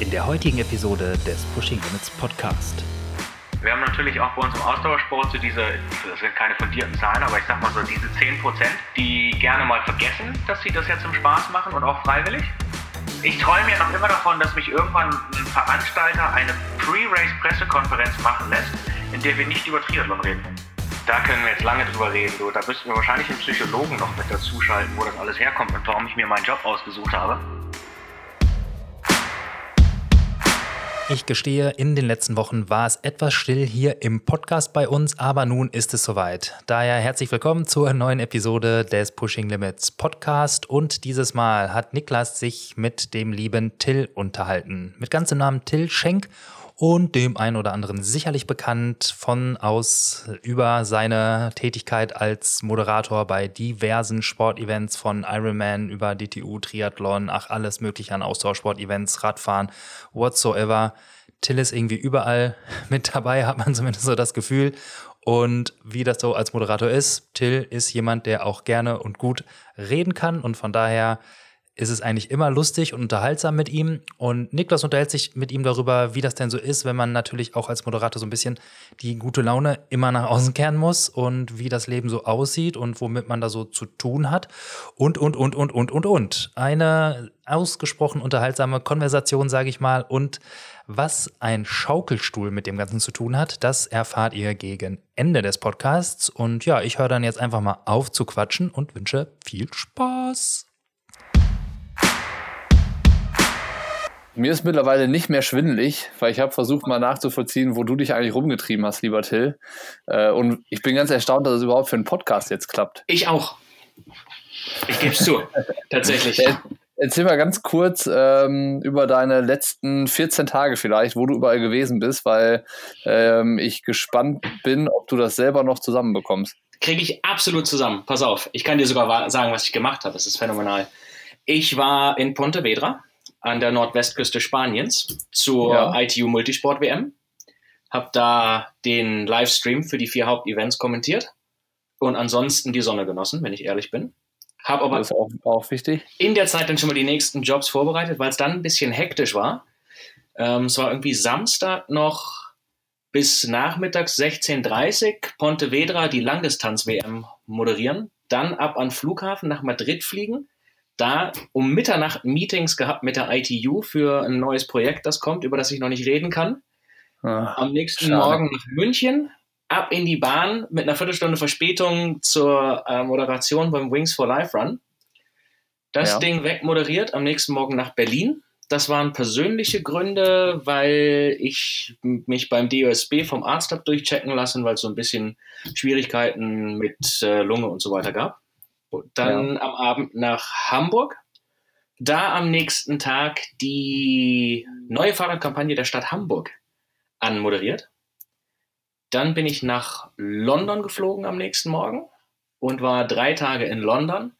in der heutigen Episode des Pushing Limits Podcast. Wir haben natürlich auch bei uns im Ausdauersport so diese, das sind keine fundierten Zahlen, aber ich sag mal so diese 10%, die gerne mal vergessen, dass sie das jetzt zum Spaß machen und auch freiwillig. Ich träume ja noch immer davon, dass mich irgendwann ein Veranstalter eine Pre-Race-Pressekonferenz machen lässt, in der wir nicht über Triathlon reden. Da können wir jetzt lange drüber reden. Du. Da müssten wir wahrscheinlich einen Psychologen noch mit dazuschalten, wo das alles herkommt und warum ich mir meinen Job ausgesucht habe. Ich gestehe, in den letzten Wochen war es etwas still hier im Podcast bei uns, aber nun ist es soweit. Daher herzlich willkommen zur neuen Episode des Pushing Limits Podcast und dieses Mal hat Niklas sich mit dem lieben Till unterhalten. Mit ganzem Namen Till Schenk und dem einen oder anderen sicherlich bekannt von aus über seine Tätigkeit als Moderator bei diversen Sportevents von Ironman über DTU, Triathlon, ach alles mögliche an Ausdauersportevents, Radfahren, whatsoever. Till ist irgendwie überall mit dabei, hat man zumindest so das Gefühl. Und wie das so als Moderator ist, Till ist jemand, der auch gerne und gut reden kann und von daher ist es eigentlich immer lustig und unterhaltsam mit ihm. Und Niklas unterhält sich mit ihm darüber, wie das denn so ist, wenn man natürlich auch als Moderator so ein bisschen die gute Laune immer nach außen kehren muss und wie das Leben so aussieht und womit man da so zu tun hat. Und, und, und, und, und, und, und. Eine ausgesprochen unterhaltsame Konversation, sage ich mal. Und was ein Schaukelstuhl mit dem Ganzen zu tun hat, das erfahrt ihr gegen Ende des Podcasts. Und ja, ich höre dann jetzt einfach mal auf zu quatschen und wünsche viel Spaß. Mir ist mittlerweile nicht mehr schwindelig, weil ich habe versucht mal nachzuvollziehen, wo du dich eigentlich rumgetrieben hast, lieber Till. Äh, und ich bin ganz erstaunt, dass es überhaupt für einen Podcast jetzt klappt. Ich auch. Ich gebe es zu, tatsächlich. Erzähl mal ganz kurz ähm, über deine letzten 14 Tage vielleicht, wo du überall gewesen bist, weil ähm, ich gespannt bin, ob du das selber noch zusammenbekommst. Kriege ich absolut zusammen. Pass auf, ich kann dir sogar sagen, was ich gemacht habe. Das ist phänomenal. Ich war in Pontevedra an der Nordwestküste Spaniens zur ja. ITU Multisport WM. Hab da den Livestream für die vier Hauptevents kommentiert und ansonsten die Sonne genossen, wenn ich ehrlich bin. Hab aber auch, auch wichtig. in der Zeit dann schon mal die nächsten Jobs vorbereitet, weil es dann ein bisschen hektisch war. Ähm, es war irgendwie Samstag noch bis nachmittags 16.30 Uhr Pontevedra die Langdistanz-WM moderieren, dann ab an Flughafen nach Madrid fliegen, da um Mitternacht Meetings gehabt mit der ITU für ein neues Projekt, das kommt, über das ich noch nicht reden kann. Ach, Am nächsten schade. Morgen nach München, ab in die Bahn mit einer Viertelstunde Verspätung zur äh, Moderation beim Wings for Life Run. Das ja. Ding wegmoderiert, am nächsten Morgen nach Berlin. Das waren persönliche Gründe, weil ich mich beim DOSB vom Arzt habe durchchecken lassen, weil es so ein bisschen Schwierigkeiten mit äh, Lunge und so weiter gab. Dann ja. am Abend nach Hamburg. Da am nächsten Tag die neue Fahrradkampagne der Stadt Hamburg anmoderiert. Dann bin ich nach London geflogen am nächsten Morgen und war drei Tage in London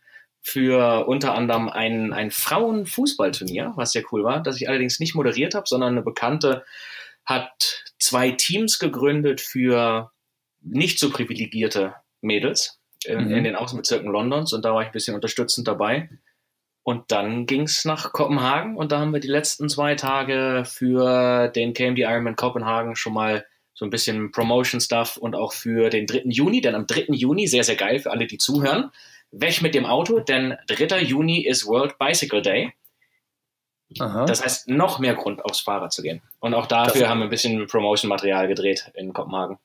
für unter anderem ein, ein Frauenfußballturnier, was sehr cool war, das ich allerdings nicht moderiert habe, sondern eine Bekannte hat zwei Teams gegründet für nicht so privilegierte Mädels in, mhm. in den Außenbezirken Londons und da war ich ein bisschen unterstützend dabei. Und dann ging es nach Kopenhagen und da haben wir die letzten zwei Tage für den KMD Ironman Kopenhagen schon mal so ein bisschen Promotion-Stuff und auch für den 3. Juni, denn am 3. Juni, sehr, sehr geil für alle, die zuhören, weg mit dem Auto, denn 3. Juni ist World Bicycle Day. Aha. Das heißt, noch mehr Grund, aufs Fahrrad zu gehen. Und auch dafür das haben wir ein bisschen Promotion-Material gedreht in Kopenhagen.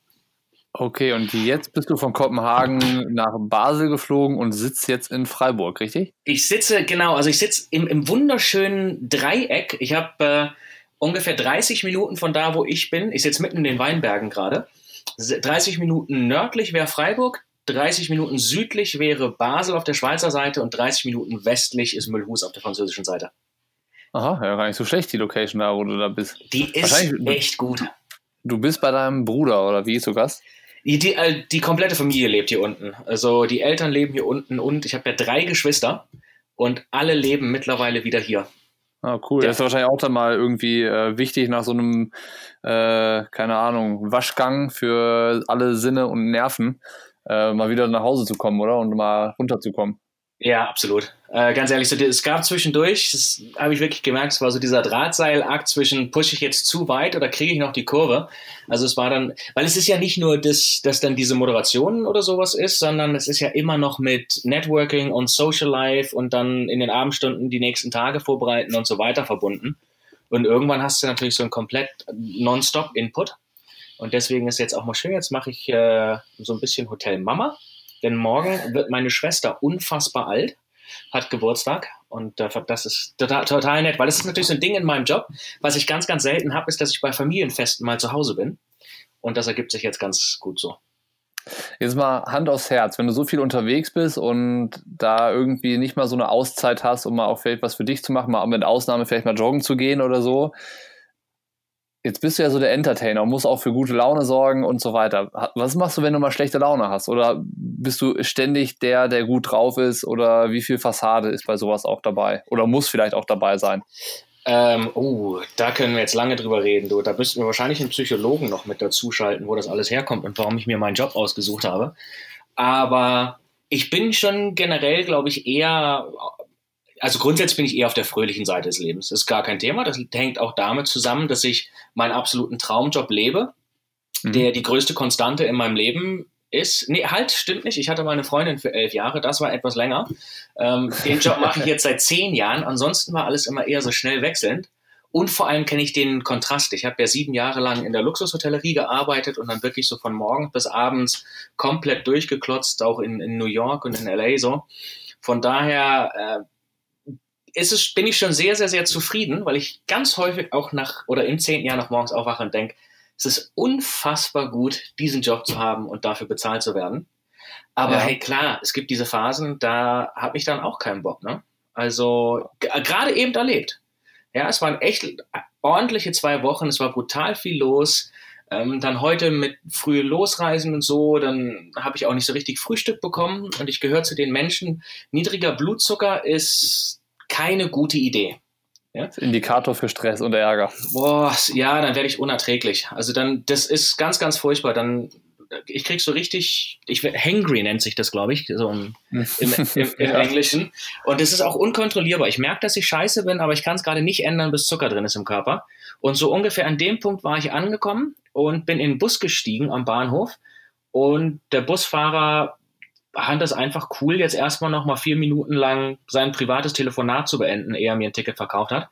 Okay, und jetzt bist du von Kopenhagen nach Basel geflogen und sitzt jetzt in Freiburg, richtig? Ich sitze, genau, also ich sitze im, im wunderschönen Dreieck. Ich habe äh, ungefähr 30 Minuten von da, wo ich bin. Ich sitze mitten in den Weinbergen gerade. 30 Minuten nördlich wäre Freiburg, 30 Minuten südlich wäre Basel auf der Schweizer Seite und 30 Minuten westlich ist Müllhus auf der französischen Seite. Aha, ja, gar nicht so schlecht, die Location da, wo du da bist. Die ist echt gut. Du bist bei deinem Bruder, oder wie ist du Gast? Die, die, äh, die, komplette Familie lebt hier unten. Also die Eltern leben hier unten und ich habe ja drei Geschwister und alle leben mittlerweile wieder hier. Ah, cool. Ja. Das ist wahrscheinlich auch dann mal irgendwie äh, wichtig nach so einem, äh, keine Ahnung, Waschgang für alle Sinne und Nerven, äh, mal wieder nach Hause zu kommen, oder? Und mal runterzukommen. Ja, absolut. Äh, ganz ehrlich, so, es gab zwischendurch, das habe ich wirklich gemerkt, es war so dieser Drahtseilakt zwischen, pushe ich jetzt zu weit oder kriege ich noch die Kurve? Also es war dann, weil es ist ja nicht nur, das, dass dann diese Moderation oder sowas ist, sondern es ist ja immer noch mit Networking und Social Life und dann in den Abendstunden die nächsten Tage vorbereiten und so weiter verbunden. Und irgendwann hast du natürlich so einen komplett Non-Stop-Input. Und deswegen ist jetzt auch mal schön, jetzt mache ich äh, so ein bisschen Hotel Mama denn morgen wird meine Schwester unfassbar alt, hat Geburtstag und äh, das ist total, total nett, weil es ist natürlich so ein Ding in meinem Job, was ich ganz, ganz selten habe, ist, dass ich bei Familienfesten mal zu Hause bin. Und das ergibt sich jetzt ganz gut so. Jetzt mal Hand aufs Herz, wenn du so viel unterwegs bist und da irgendwie nicht mal so eine Auszeit hast, um mal auch vielleicht was für dich zu machen, mal mit Ausnahme vielleicht mal joggen zu gehen oder so, Jetzt bist du ja so der Entertainer und musst auch für gute Laune sorgen und so weiter. Was machst du, wenn du mal schlechte Laune hast? Oder bist du ständig der, der gut drauf ist? Oder wie viel Fassade ist bei sowas auch dabei? Oder muss vielleicht auch dabei sein? Ähm, oh, da können wir jetzt lange drüber reden. Du, da müssten wir wahrscheinlich einen Psychologen noch mit dazu schalten, wo das alles herkommt und warum ich mir meinen Job ausgesucht habe. Aber ich bin schon generell, glaube ich, eher also grundsätzlich bin ich eher auf der fröhlichen Seite des Lebens. Das ist gar kein Thema. Das hängt auch damit zusammen, dass ich meinen absoluten Traumjob lebe, mhm. der die größte Konstante in meinem Leben ist. Nee, halt, stimmt nicht. Ich hatte meine Freundin für elf Jahre, das war etwas länger. Ähm, den Job mache ich jetzt seit zehn Jahren. Ansonsten war alles immer eher so schnell wechselnd. Und vor allem kenne ich den Kontrast. Ich habe ja sieben Jahre lang in der Luxushotellerie gearbeitet und dann wirklich so von morgens bis abends komplett durchgeklotzt, auch in, in New York und in LA so. Von daher äh, ist es, bin ich schon sehr, sehr, sehr zufrieden, weil ich ganz häufig auch nach oder in zehn Jahren noch morgens aufwache und denke, es ist unfassbar gut, diesen Job zu haben und dafür bezahlt zu werden. Aber ja. hey, klar, es gibt diese Phasen, da habe ich dann auch keinen Bock. Ne? Also gerade eben erlebt. Ja, es waren echt ordentliche zwei Wochen, es war brutal viel los. Ähm, dann heute mit frühe Losreisen und so, dann habe ich auch nicht so richtig Frühstück bekommen und ich gehöre zu den Menschen. Niedriger Blutzucker ist keine gute Idee. Ja? Indikator für Stress und Ärger. Boah, ja, dann werde ich unerträglich. Also dann, das ist ganz, ganz furchtbar. Dann, ich krieg so richtig, ich hangry nennt sich das, glaube ich, so im, im, im, im ja. Englischen. Und es ist auch unkontrollierbar. Ich merke, dass ich scheiße bin, aber ich kann es gerade nicht ändern, bis Zucker drin ist im Körper. Und so ungefähr an dem Punkt war ich angekommen und bin in den Bus gestiegen am Bahnhof. Und der Busfahrer fand es einfach cool, jetzt erstmal noch mal vier Minuten lang sein privates Telefonat zu beenden, ehe er mir ein Ticket verkauft hat.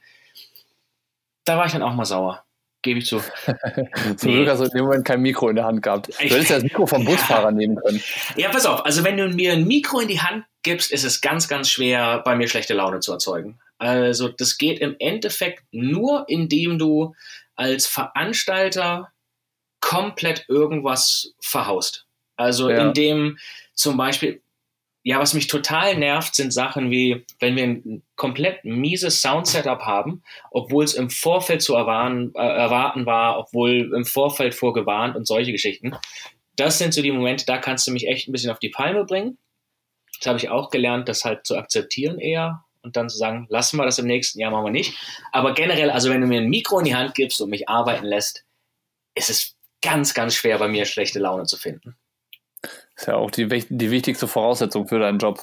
Da war ich dann auch mal sauer. Gebe ich zu. Zum Glück hast du in dem Moment kein Mikro in der Hand gehabt. Du hättest ja das Mikro vom Busfahrer ja. nehmen können. Ja, pass auf. Also wenn du mir ein Mikro in die Hand gibst, ist es ganz, ganz schwer, bei mir schlechte Laune zu erzeugen. Also das geht im Endeffekt nur, indem du als Veranstalter komplett irgendwas verhaust. Also ja. indem zum Beispiel, ja, was mich total nervt, sind Sachen wie, wenn wir ein komplett mieses Sound-Setup haben, obwohl es im Vorfeld zu erwarten, äh, erwarten war, obwohl im Vorfeld vorgewarnt und solche Geschichten. Das sind so die Momente, da kannst du mich echt ein bisschen auf die Palme bringen. Das habe ich auch gelernt, das halt zu akzeptieren eher und dann zu sagen, lassen wir das im nächsten Jahr, machen wir nicht. Aber generell, also wenn du mir ein Mikro in die Hand gibst und mich arbeiten lässt, ist es ganz, ganz schwer bei mir schlechte Laune zu finden. Ist ja auch die, die wichtigste Voraussetzung für deinen Job.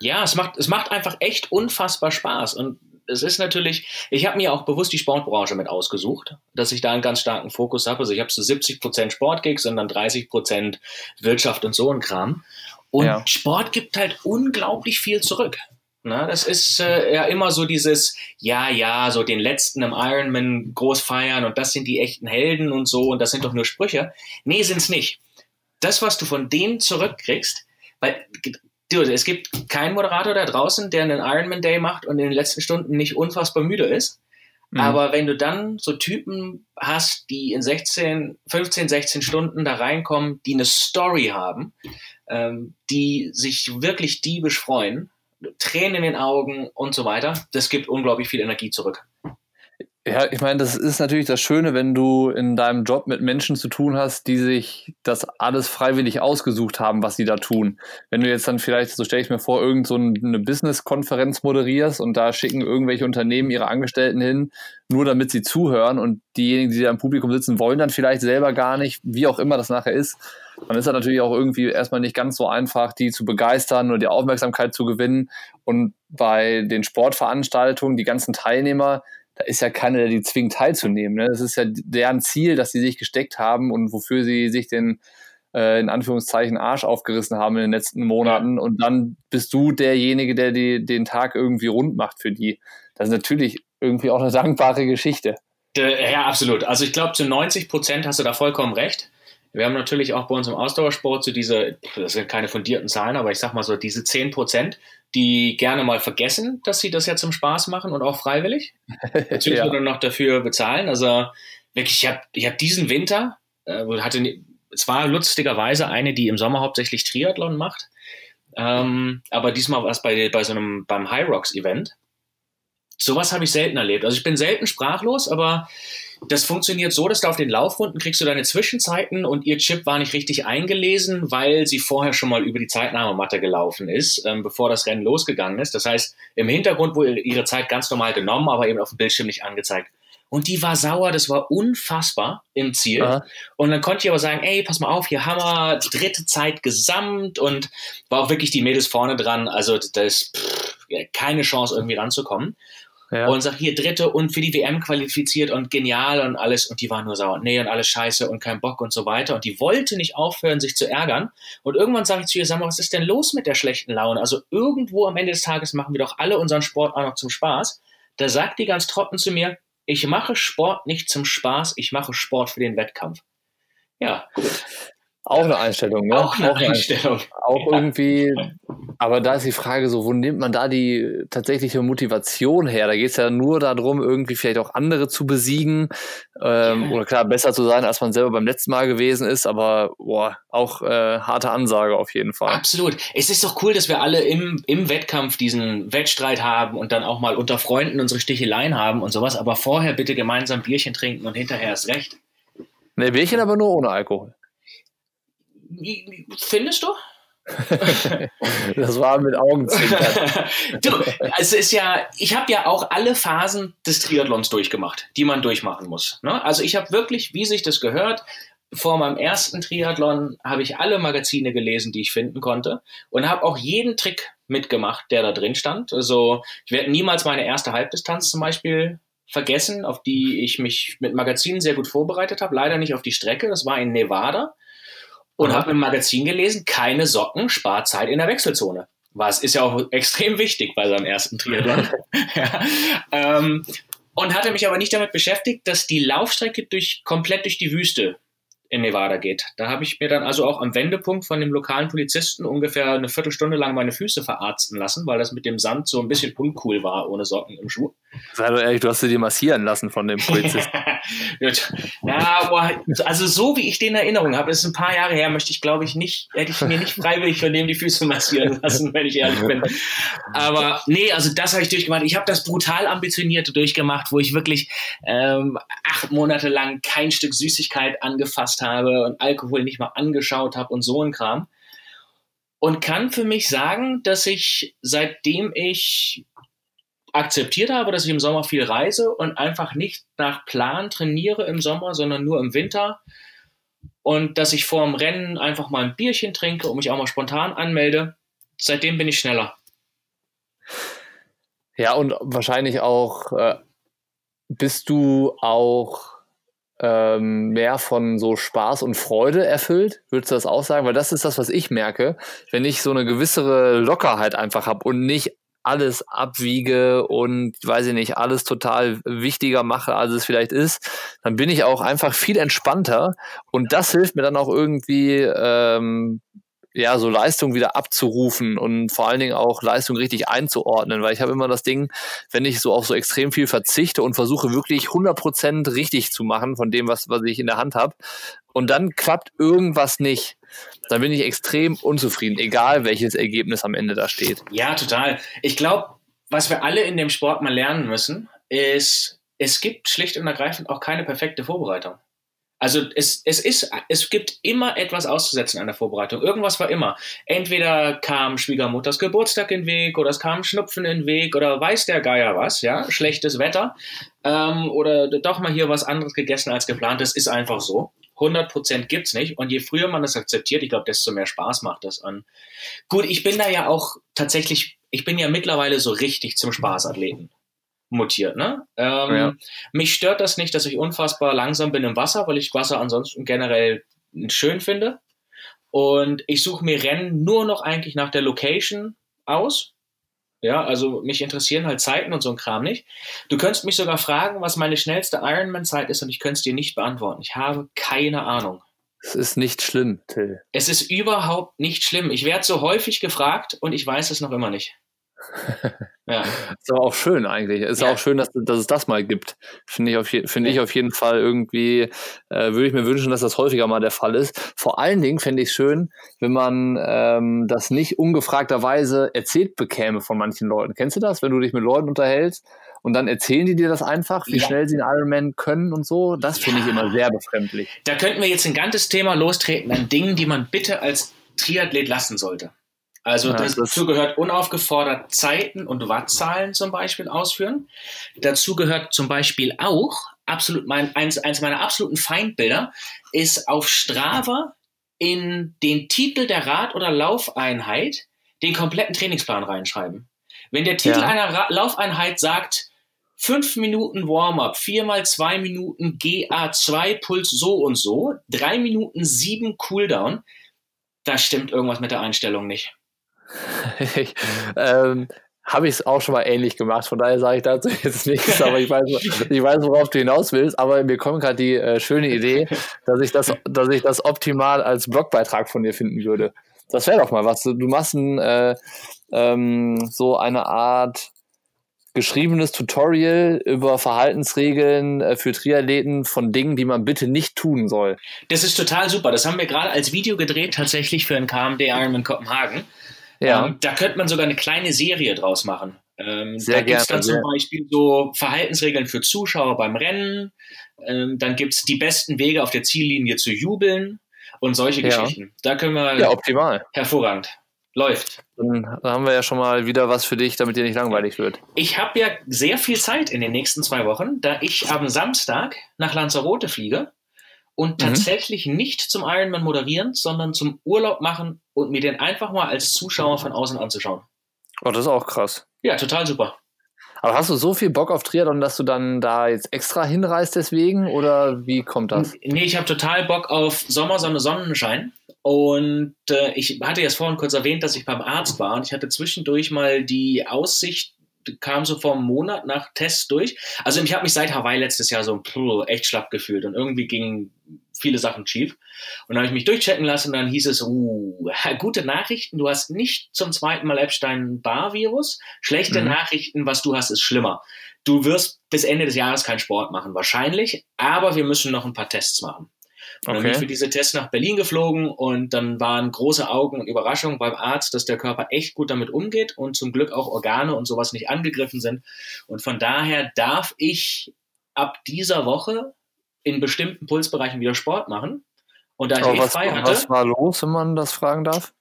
Ja, es macht, es macht einfach echt unfassbar Spaß. Und es ist natürlich, ich habe mir auch bewusst die Sportbranche mit ausgesucht, dass ich da einen ganz starken Fokus habe. Also ich habe so 70 Prozent Sportgigs und dann 30 Prozent Wirtschaft und so ein Kram. Und ja. Sport gibt halt unglaublich viel zurück. Na, das ist äh, ja immer so dieses, ja, ja, so den letzten im Ironman groß feiern und das sind die echten Helden und so und das sind doch nur Sprüche. Nee, sind's nicht das, was du von denen zurückkriegst, weil du, es gibt keinen Moderator da draußen, der einen Ironman Day macht und in den letzten Stunden nicht unfassbar müde ist. Mhm. Aber wenn du dann so Typen hast, die in 16, 15, 16 Stunden da reinkommen, die eine Story haben, ähm, die sich wirklich diebisch freuen, Tränen in den Augen und so weiter, das gibt unglaublich viel Energie zurück. Ja, ich meine, das ist natürlich das Schöne, wenn du in deinem Job mit Menschen zu tun hast, die sich das alles freiwillig ausgesucht haben, was sie da tun. Wenn du jetzt dann vielleicht, so stelle ich mir vor, irgend so Business-Konferenz moderierst und da schicken irgendwelche Unternehmen ihre Angestellten hin, nur damit sie zuhören und diejenigen, die da im Publikum sitzen, wollen dann vielleicht selber gar nicht, wie auch immer das nachher ist, dann ist das natürlich auch irgendwie erstmal nicht ganz so einfach, die zu begeistern oder die Aufmerksamkeit zu gewinnen. Und bei den Sportveranstaltungen, die ganzen Teilnehmer, da ist ja keiner, der die zwingt teilzunehmen. Ne? Das ist ja deren Ziel, dass sie sich gesteckt haben und wofür sie sich den äh, in Anführungszeichen Arsch aufgerissen haben in den letzten Monaten. Und dann bist du derjenige, der die, den Tag irgendwie rund macht für die. Das ist natürlich irgendwie auch eine dankbare Geschichte. Ja, absolut. Also ich glaube, zu 90 Prozent hast du da vollkommen recht. Wir haben natürlich auch bei uns im Ausdauersport so diese, das sind keine fundierten Zahlen, aber ich sag mal so diese 10 Prozent, die gerne mal vergessen, dass sie das ja zum Spaß machen und auch freiwillig. Natürlich ja. noch dafür bezahlen. Also wirklich, ich habe ich hab diesen Winter, äh, hatte zwar lustigerweise eine, die im Sommer hauptsächlich Triathlon macht, ähm, aber diesmal war es bei, bei so einem beim High Rocks Event. Sowas habe ich selten erlebt. Also ich bin selten sprachlos, aber das funktioniert so, dass du auf den Laufrunden kriegst du deine Zwischenzeiten und ihr Chip war nicht richtig eingelesen, weil sie vorher schon mal über die Zeitnahmematte gelaufen ist, ähm, bevor das Rennen losgegangen ist. Das heißt, im Hintergrund wurde ihre Zeit ganz normal genommen, aber eben auf dem Bildschirm nicht angezeigt. Und die war sauer, das war unfassbar im Ziel. Aha. Und dann konnte ich aber sagen, ey, pass mal auf, hier haben wir die dritte Zeit gesamt und war auch wirklich die Mädels vorne dran. Also das ist keine Chance, irgendwie ranzukommen ja. und sagt, hier dritte und für die WM qualifiziert und genial und alles. Und die war nur sauer. Nee, und alles scheiße und kein Bock und so weiter. Und die wollte nicht aufhören, sich zu ärgern. Und irgendwann sage ich zu ihr, sag mal, was ist denn los mit der schlechten Laune? Also irgendwo am Ende des Tages machen wir doch alle unseren Sport auch noch zum Spaß. Da sagt die ganz trocken zu mir, ich mache Sport nicht zum Spaß, ich mache Sport für den Wettkampf. Ja, gut. Auch eine Einstellung, ne? Auch eine auch Einstellung. Auch ja. irgendwie, aber da ist die Frage so, wo nimmt man da die tatsächliche Motivation her? Da geht es ja nur darum, irgendwie vielleicht auch andere zu besiegen ähm, ja. oder klar, besser zu sein, als man selber beim letzten Mal gewesen ist, aber boah, auch äh, harte Ansage auf jeden Fall. Absolut. Es ist doch cool, dass wir alle im, im Wettkampf diesen Wettstreit haben und dann auch mal unter Freunden unsere Sticheleien haben und sowas, aber vorher bitte gemeinsam Bierchen trinken und hinterher ist recht. Ne, Bierchen aber nur ohne Alkohol. Findest du? das war mit Augenzwinkern. du, es ist ja, ich habe ja auch alle Phasen des Triathlons durchgemacht, die man durchmachen muss. Ne? Also ich habe wirklich, wie sich das gehört, vor meinem ersten Triathlon habe ich alle Magazine gelesen, die ich finden konnte und habe auch jeden Trick mitgemacht, der da drin stand. Also ich werde niemals meine erste Halbdistanz zum Beispiel vergessen, auf die ich mich mit Magazinen sehr gut vorbereitet habe. Leider nicht auf die Strecke, das war in Nevada und habe im Magazin gelesen, keine Socken, Sparzeit in der Wechselzone. Was ist ja auch extrem wichtig bei seinem ersten Triathlon. ja. ähm, und hatte mich aber nicht damit beschäftigt, dass die Laufstrecke durch, komplett durch die Wüste in Nevada geht. Da habe ich mir dann also auch am Wendepunkt von dem lokalen Polizisten ungefähr eine Viertelstunde lang meine Füße verarzten lassen, weil das mit dem Sand so ein bisschen uncool war, ohne Socken im Schuh. Sei doch ehrlich, du hast sie dir massieren lassen von dem Polizisten. ja, aber also so wie ich den in Erinnerung habe, ist ein paar Jahre her, möchte ich glaube ich nicht, hätte ich mir nicht freiwillig von dem die Füße massieren lassen, wenn ich ehrlich bin. Aber nee, also das habe ich durchgemacht. Ich habe das brutal ambitionierte durchgemacht, wo ich wirklich ähm, acht Monate lang kein Stück Süßigkeit angefasst habe und Alkohol nicht mal angeschaut habe und so ein Kram. Und kann für mich sagen, dass ich seitdem ich akzeptiert habe, dass ich im Sommer viel reise und einfach nicht nach Plan trainiere im Sommer, sondern nur im Winter. Und dass ich vor dem Rennen einfach mal ein Bierchen trinke und mich auch mal spontan anmelde. Seitdem bin ich schneller. Ja, und wahrscheinlich auch äh, bist du auch ähm, mehr von so Spaß und Freude erfüllt? Würdest du das auch sagen? Weil das ist das, was ich merke. Wenn ich so eine gewissere Lockerheit einfach habe und nicht alles abwiege und weiß ich nicht, alles total wichtiger mache, als es vielleicht ist, dann bin ich auch einfach viel entspannter und das hilft mir dann auch irgendwie ähm, ja, so Leistung wieder abzurufen und vor allen Dingen auch Leistung richtig einzuordnen, weil ich habe immer das Ding, wenn ich so auf so extrem viel verzichte und versuche wirklich 100% richtig zu machen von dem, was, was ich in der Hand habe und dann klappt irgendwas nicht, dann bin ich extrem unzufrieden, egal welches Ergebnis am Ende da steht. Ja, total. Ich glaube, was wir alle in dem Sport mal lernen müssen, ist es gibt schlicht und ergreifend auch keine perfekte Vorbereitung. Also es, es ist, es gibt immer etwas auszusetzen an der Vorbereitung. Irgendwas war immer. Entweder kam Schwiegermutters Geburtstag in Weg oder es kam Schnupfen in den Weg oder weiß der Geier was, ja, schlechtes Wetter ähm, oder doch mal hier was anderes gegessen als geplant. Das ist einfach so. 100% gibt's nicht. Und je früher man das akzeptiert, ich glaube, desto mehr Spaß macht das an. Gut, ich bin da ja auch tatsächlich, ich bin ja mittlerweile so richtig zum Spaßathleten mutiert. Ne? Ähm, ja. Mich stört das nicht, dass ich unfassbar langsam bin im Wasser, weil ich Wasser ansonsten generell schön finde. Und ich suche mir Rennen nur noch eigentlich nach der Location aus. Ja, also mich interessieren halt Zeiten und so ein Kram nicht. Du könntest mich sogar fragen, was meine schnellste Ironman-Zeit ist und ich könnte es dir nicht beantworten. Ich habe keine Ahnung. Es ist nicht schlimm, Till. Es ist überhaupt nicht schlimm. Ich werde so häufig gefragt und ich weiß es noch immer nicht. Ja. Ist aber auch schön eigentlich. Ist ja. auch schön, dass, dass es das mal gibt. Finde ich, auf finde ich auf jeden Fall irgendwie, äh, würde ich mir wünschen, dass das häufiger mal der Fall ist. Vor allen Dingen fände ich es schön, wenn man ähm, das nicht ungefragterweise erzählt bekäme von manchen Leuten. Kennst du das, wenn du dich mit Leuten unterhältst und dann erzählen die dir das einfach, wie ja. schnell sie einen Ironman können und so? Das finde ja. ich immer sehr befremdlich. Da könnten wir jetzt ein ganzes Thema lostreten an Dingen, die man bitte als Triathlet lassen sollte. Also ja, dazu gehört unaufgefordert Zeiten und Wattzahlen zum Beispiel ausführen. Dazu gehört zum Beispiel auch, absolut mein, eins, eins meiner absoluten Feindbilder, ist auf Strava in den Titel der Rad- oder Laufeinheit den kompletten Trainingsplan reinschreiben. Wenn der Titel ja. einer Ra Laufeinheit sagt, fünf Minuten Warm-up, vier mal zwei Minuten GA2 Puls so und so, drei Minuten sieben Cooldown, da stimmt irgendwas mit der Einstellung nicht. ähm, habe ich es auch schon mal ähnlich gemacht. Von daher sage ich dazu jetzt nichts, aber ich weiß, ich weiß, worauf du hinaus willst. Aber mir kommt gerade die äh, schöne Idee, dass ich das, dass ich das optimal als Blogbeitrag von dir finden würde. Das wäre doch mal was. Du machst ein, äh, ähm, so eine Art geschriebenes Tutorial über Verhaltensregeln äh, für Triathleten von Dingen, die man bitte nicht tun soll. Das ist total super. Das haben wir gerade als Video gedreht, tatsächlich für einen KMD Ironman Kopenhagen. Ja. Ähm, da könnte man sogar eine kleine Serie draus machen. Ähm, da gibt es dann zum Beispiel so Verhaltensregeln für Zuschauer beim Rennen. Ähm, dann gibt es die besten Wege auf der Ziellinie zu jubeln und solche ja. Geschichten. Da können wir. Ja, optimal. Hervorragend. Läuft. Dann haben wir ja schon mal wieder was für dich, damit dir nicht langweilig wird. Ich habe ja sehr viel Zeit in den nächsten zwei Wochen, da ich am Samstag nach Lanzarote fliege und mhm. tatsächlich nicht zum Ironman moderieren, sondern zum Urlaub machen und mir den einfach mal als Zuschauer von außen anzuschauen. Oh, das ist auch krass. Ja, total super. Aber hast du so viel Bock auf Triathlon, dass du dann da jetzt extra hinreist deswegen oder wie kommt das? Nee, ich habe total Bock auf Sommer, Sonne, Sonnenschein. Und äh, ich hatte jetzt vorhin kurz erwähnt, dass ich beim Arzt war und ich hatte zwischendurch mal die Aussicht, kam so vor einem Monat nach Test durch. Also ich habe mich seit Hawaii letztes Jahr so echt schlapp gefühlt und irgendwie gingen viele Sachen schief. Und dann habe ich mich durchchecken lassen und dann hieß es, uh, gute Nachrichten, du hast nicht zum zweiten Mal Epstein-Barr-Virus. Schlechte mhm. Nachrichten, was du hast, ist schlimmer. Du wirst bis Ende des Jahres keinen Sport machen, wahrscheinlich, aber wir müssen noch ein paar Tests machen. Und dann bin ich für diese Tests nach Berlin geflogen und dann waren große Augen und Überraschungen beim Arzt, dass der Körper echt gut damit umgeht und zum Glück auch Organe und sowas nicht angegriffen sind. Und von daher darf ich ab dieser Woche in bestimmten Pulsbereichen wieder Sport machen. Und da ich eh was, frei hatte. Was war los, wenn man das fragen darf?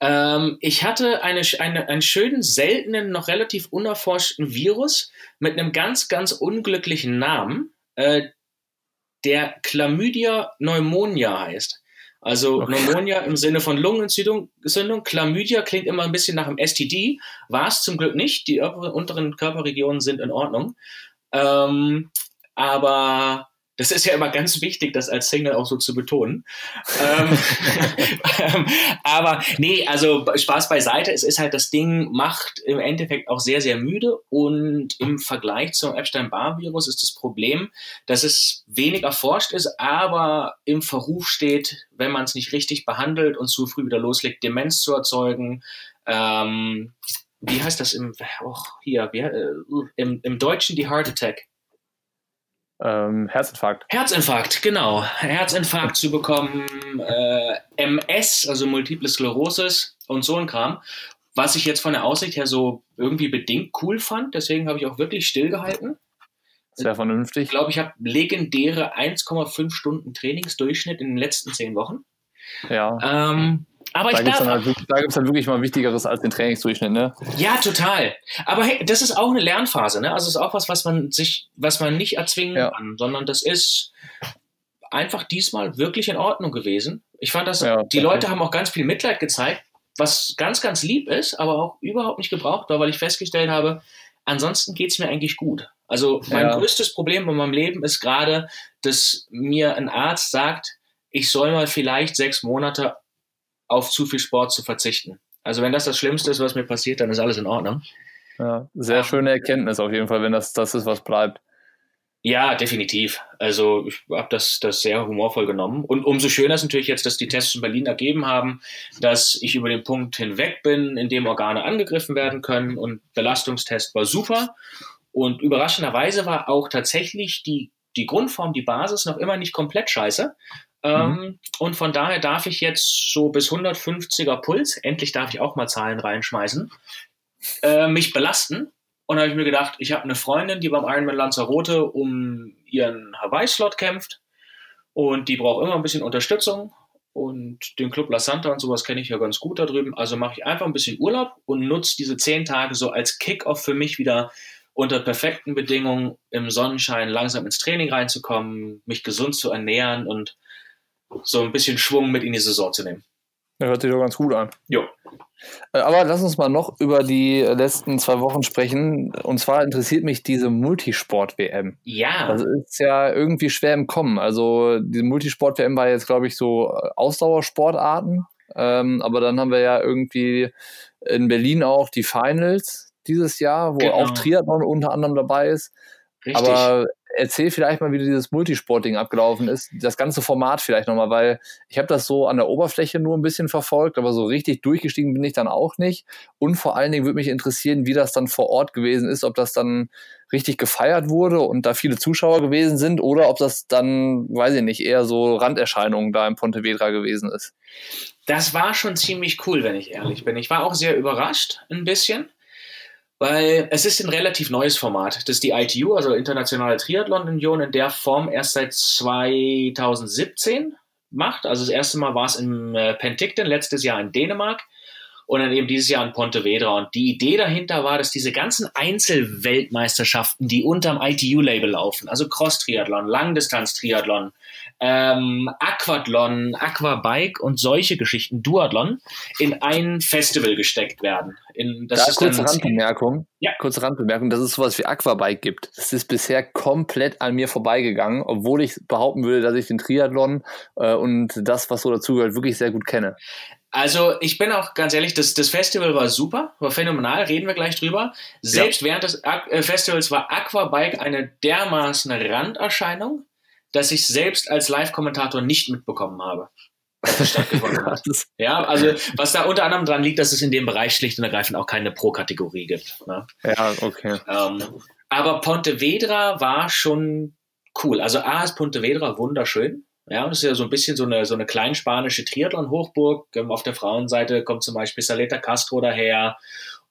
Ähm, ich hatte eine, eine, einen schönen, seltenen, noch relativ unerforschten Virus mit einem ganz, ganz unglücklichen Namen. Äh, der Chlamydia pneumonia heißt. Also okay. Pneumonia im Sinne von Lungenentzündung. Chlamydia klingt immer ein bisschen nach einem STD. War es zum Glück nicht. Die unteren Körperregionen sind in Ordnung. Ähm, aber das ist ja immer ganz wichtig, das als Single auch so zu betonen. ähm, ähm, aber nee, also Spaß beiseite. Es ist halt, das Ding macht im Endeffekt auch sehr, sehr müde. Und im Vergleich zum Epstein-Barr-Virus ist das Problem, dass es wenig erforscht ist, aber im Verruf steht, wenn man es nicht richtig behandelt und zu früh wieder loslegt, Demenz zu erzeugen. Ähm, wie heißt das im, oh, hier, wie, äh, im, im Deutschen die Heart Attack? Ähm, Herzinfarkt. Herzinfarkt, genau. Herzinfarkt zu bekommen, äh, MS, also Multiple Sklerosis und so ein Kram. Was ich jetzt von der Aussicht her so irgendwie bedingt cool fand, deswegen habe ich auch wirklich stillgehalten. Sehr vernünftig. Ich glaube, ich habe legendäre 1,5 Stunden Trainingsdurchschnitt in den letzten zehn Wochen. Ja. Ähm, aber da ich gibt es darf, dann, halt, da gibt's dann wirklich mal Wichtigeres als den Trainingsdurchschnitt, ne? Ja, total. Aber hey, das ist auch eine Lernphase, ne? Also es ist auch was, was man sich, was man nicht erzwingen Ja. kann, sondern das ist einfach diesmal wirklich in Ordnung gewesen. Ich fand das, Ja, die. Leute haben auch ganz viel Mitleid gezeigt, was ganz, ganz lieb ist, aber auch überhaupt nicht gebraucht war, weil ich festgestellt habe, ansonsten geht's mir eigentlich gut. Also mein Ja. größtes Problem in meinem Leben ist gerade, dass mir ein Arzt sagt, ich soll mal vielleicht sechs Monate auf zu viel Sport zu verzichten. Also wenn das das Schlimmste ist, was mir passiert, dann ist alles in Ordnung. Ja. Sehr Ja. schöne Erkenntnis auf jeden Fall, wenn das das ist, was bleibt. Ja, definitiv. Also ich habe das, das sehr humorvoll genommen. Und umso schöner ist natürlich jetzt, dass die Tests in Berlin ergeben haben, dass ich über den Punkt hinweg bin, in dem Organe angegriffen werden können. Und Belastungstest war super. Und überraschenderweise war auch tatsächlich die, die Grundform, die Basis noch immer nicht komplett scheiße. Ähm, und von daher darf ich jetzt so bis 150er Puls, endlich darf ich auch mal Zahlen reinschmeißen, äh, mich belasten. Und da habe ich mir gedacht, ich habe eine Freundin, die beim Ironman Lanzarote um ihren Hawaii-Slot kämpft. Und die braucht immer ein bisschen Unterstützung. Und den Club La Santa und sowas kenne ich ja ganz gut da drüben. Also mache ich einfach ein bisschen Urlaub und nutze diese zehn Tage so als Kick-Off für mich wieder unter perfekten Bedingungen im Sonnenschein langsam ins Training reinzukommen, mich gesund zu ernähren und so ein bisschen Schwung mit in die Saison zu nehmen. Das hört sich doch ganz gut an. Jo. Äh, Aber lass uns mal noch über die letzten zwei Wochen sprechen. Und zwar interessiert mich diese Multisport-WM. Ja, Das ist ja irgendwie schwer im Kommen. Also diese Multisport-WM war jetzt, glaube ich, so äh, Ausdauersportarten. Ähm, aber dann haben wir ja irgendwie in Berlin auch die Finals dieses Jahr, wo Genau. auch Triathlon unter anderem dabei ist. richtig. Aber erzähl vielleicht mal, wie dieses Multisport-Ding abgelaufen ist. Das ganze Format vielleicht nochmal, weil ich habe das so an der Oberfläche nur ein bisschen verfolgt, aber so richtig durchgestiegen bin ich dann auch nicht. Und vor allen Dingen würde mich interessieren, wie das dann vor Ort gewesen ist, ob das dann richtig gefeiert wurde und da viele Zuschauer gewesen sind oder ob das dann, weiß ich nicht, eher so Randerscheinungen da in Pontevedra gewesen ist. Das war schon ziemlich cool, wenn ich ehrlich bin. Ich war auch sehr überrascht, ein bisschen, weil es ist ein relativ neues Format. Das ist die ITU, also Internationale Triathlon Union, in der Form erst seit 2017 macht. Also das erste Mal war es in äh, Penticton, letztes Jahr in Dänemark und dann eben dieses Jahr in Pontevedra. Und die Idee dahinter war, dass diese ganzen Einzelweltmeisterschaften, die unterm ITU-Label laufen, also Cross-Triathlon, Langdistanz-Triathlon, ähm, Aquathlon, Aquabike und solche Geschichten, Duathlon, in ein Festival gesteckt werden. In, das da ist kurze Randbemerkung. Ja. Kurze Randbemerkung, dass es sowas wie Aquabike gibt. Das ist bisher komplett an mir vorbeigegangen, obwohl ich behaupten würde, dass ich den Triathlon äh, und das, was so dazugehört, wirklich sehr gut kenne. Also ich bin auch ganz ehrlich, das, das Festival war super, war phänomenal, reden wir gleich drüber. Selbst während des äh, Festivals war Aquabike eine dermaßen Randerscheinung, dass ich selbst als Live-Kommentator nicht mitbekommen habe. stattgefunden hat. Ja, also was da unter anderem dran liegt, dass es in dem Bereich schlicht und ergreifend auch keine Pro-Kategorie gibt. Ne? ja, okay. Ähm, aber Pontevedra war schon cool. Also A ist Pontevedra wunderschön. Ja, und es ist ja so ein bisschen so eine, so eine kleinspanische Triathlon-Hochburg. Ähm, auf der Frauenseite kommt zum Beispiel Saleta Castro daher.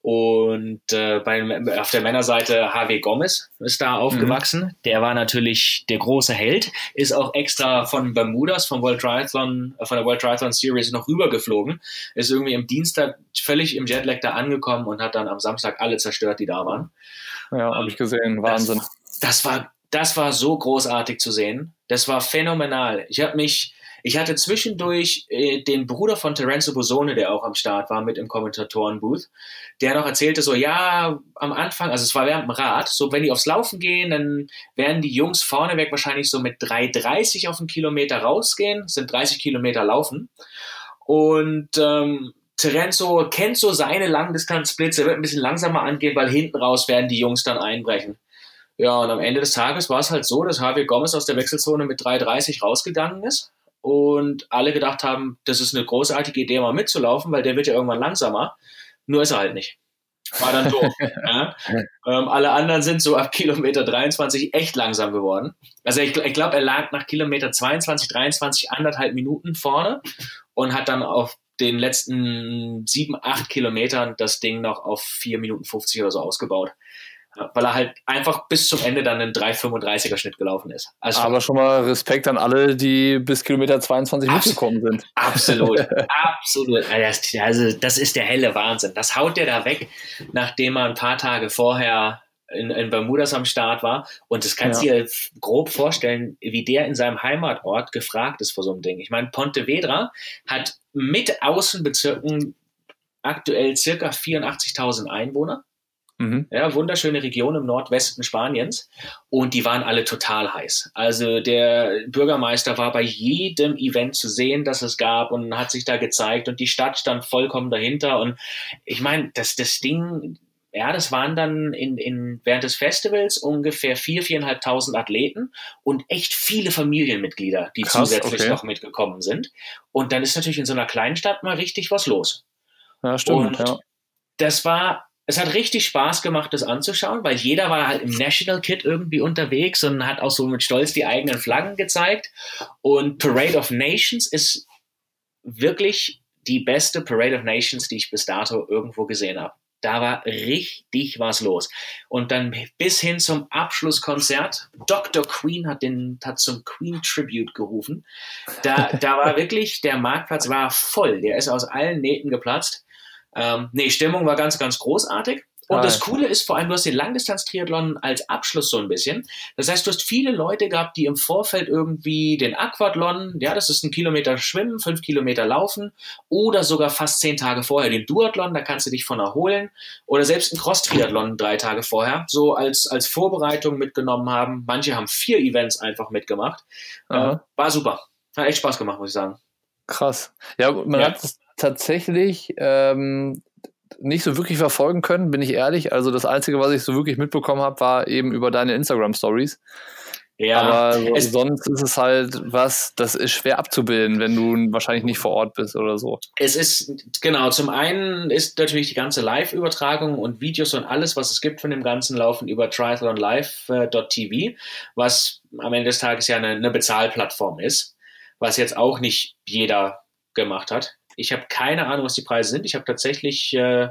Und äh, bei, auf der Männerseite HW Gomez ist da aufgewachsen. Der war natürlich der große Held, ist auch extra von Bermudas, vom World Triathlon, von der World Triathlon Series noch rübergeflogen. Ist irgendwie am Dienstag völlig im Jetlag da angekommen und hat dann am Samstag alle zerstört, die da waren. Ja, habe ich gesehen. Wahnsinn. Das, das war, das war so großartig zu sehen. Das war phänomenal. Ich habe mich, ich hatte zwischendurch äh, den Bruder von Terenzo Bosone, der auch am Start war, mit im Kommentatorenbooth, der noch erzählte so, ja, am Anfang, also es war während dem Rad, so wenn die aufs Laufen gehen, dann werden die Jungs vorneweg wahrscheinlich so mit 3,30 auf den Kilometer rausgehen, sind 30 Kilometer laufen. Und ähm, Terenzo kennt so seine Langdistanzblitze, wird ein bisschen langsamer angehen, weil hinten raus werden die Jungs dann einbrechen. Ja, und am Ende des Tages war es halt so, dass Javier Gomez aus der Wechselzone mit 3,30 rausgegangen ist und alle gedacht haben, das ist eine großartige Idee, mal mitzulaufen, weil der wird ja irgendwann langsamer. Nur ist er halt nicht. War dann doof. ja. ähm, alle anderen sind so ab Kilometer 23 echt langsam geworden. Also ich, ich glaube, er lag nach Kilometer 22, 23 anderthalb Minuten vorne und hat dann auf den letzten sieben, acht Kilometern das Ding noch auf vier Minuten 50 oder so ausgebaut. Weil er halt einfach bis zum Ende dann einen 3,35er Schnitt gelaufen ist. Also Aber schon mal Respekt an alle, die bis Kilometer 22 mitgekommen sind. Absolut, absolut. Also das ist der helle Wahnsinn. Das haut der da weg, nachdem er ein paar Tage vorher in, in Bermudas am Start war. Und das kannst du ja. dir grob vorstellen, wie der in seinem Heimatort gefragt ist vor so einem Ding. Ich meine, Pontevedra hat mit Außenbezirken aktuell circa 84.000 Einwohner. Mhm. Ja, wunderschöne Region im Nordwesten Spaniens. Und die waren alle total heiß. Also der Bürgermeister war bei jedem Event zu sehen, das es gab und hat sich da gezeigt und die Stadt stand vollkommen dahinter. Und ich meine, das, das Ding, ja, das waren dann in, in, während des Festivals ungefähr 4.000, 4.500 Athleten und echt viele Familienmitglieder, die Krass, zusätzlich okay. noch mitgekommen sind. Und dann ist natürlich in so einer kleinen Stadt mal richtig was los. Ja, stimmt. Und ja. das war es hat richtig Spaß gemacht, das anzuschauen, weil jeder war halt im National Kit irgendwie unterwegs und hat auch so mit Stolz die eigenen Flaggen gezeigt. Und Parade of Nations ist wirklich die beste Parade of Nations, die ich bis dato irgendwo gesehen habe. Da war richtig was los. Und dann bis hin zum Abschlusskonzert. Dr. Queen hat den, hat zum Queen Tribute gerufen. Da, da war wirklich, der Marktplatz war voll. Der ist aus allen Nähten geplatzt. Ähm, nee, Stimmung war ganz, ganz großartig. Und das Coole ist vor allem, du hast den Langdistanz-Triathlon als Abschluss so ein bisschen. Das heißt, du hast viele Leute gehabt, die im Vorfeld irgendwie den Aquathlon, ja, das ist ein Kilometer schwimmen, fünf Kilometer laufen oder sogar fast zehn Tage vorher den Duathlon, da kannst du dich von erholen oder selbst ein Cross-Triathlon drei Tage vorher, so als, als Vorbereitung mitgenommen haben. Manche haben vier Events einfach mitgemacht. Äh, war super. Hat echt Spaß gemacht, muss ich sagen. Krass. Ja, man ja. hat tatsächlich ähm, nicht so wirklich verfolgen können, bin ich ehrlich. Also das Einzige, was ich so wirklich mitbekommen habe, war eben über deine Instagram-Stories. Ja, aber sonst ist es halt was, das ist schwer abzubilden, wenn du wahrscheinlich nicht vor Ort bist oder so. Es ist, genau, zum einen ist natürlich die ganze Live-Übertragung und Videos und alles, was es gibt von dem Ganzen, laufen über triathlonlive.tv, was am Ende des Tages ja eine, eine Bezahlplattform ist, was jetzt auch nicht jeder gemacht hat. Ich habe keine Ahnung, was die Preise sind. Ich habe tatsächlich äh,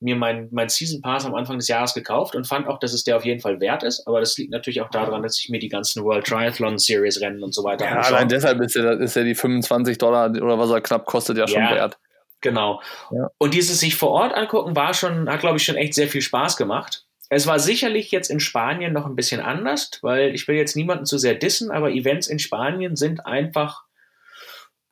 mir mein, mein Season Pass am Anfang des Jahres gekauft und fand auch, dass es der auf jeden Fall wert ist. Aber das liegt natürlich auch daran, dass ich mir die ganzen World Triathlon Series Rennen und so weiter ja, anschaue. Allein deshalb ist ja, ist ja die 25 Dollar oder was er knapp kostet ja schon ja, wert. Genau. Ja. Und dieses sich vor Ort angucken war schon, hat glaube ich schon echt sehr viel Spaß gemacht. Es war sicherlich jetzt in Spanien noch ein bisschen anders, weil ich will jetzt niemanden zu sehr dissen, aber Events in Spanien sind einfach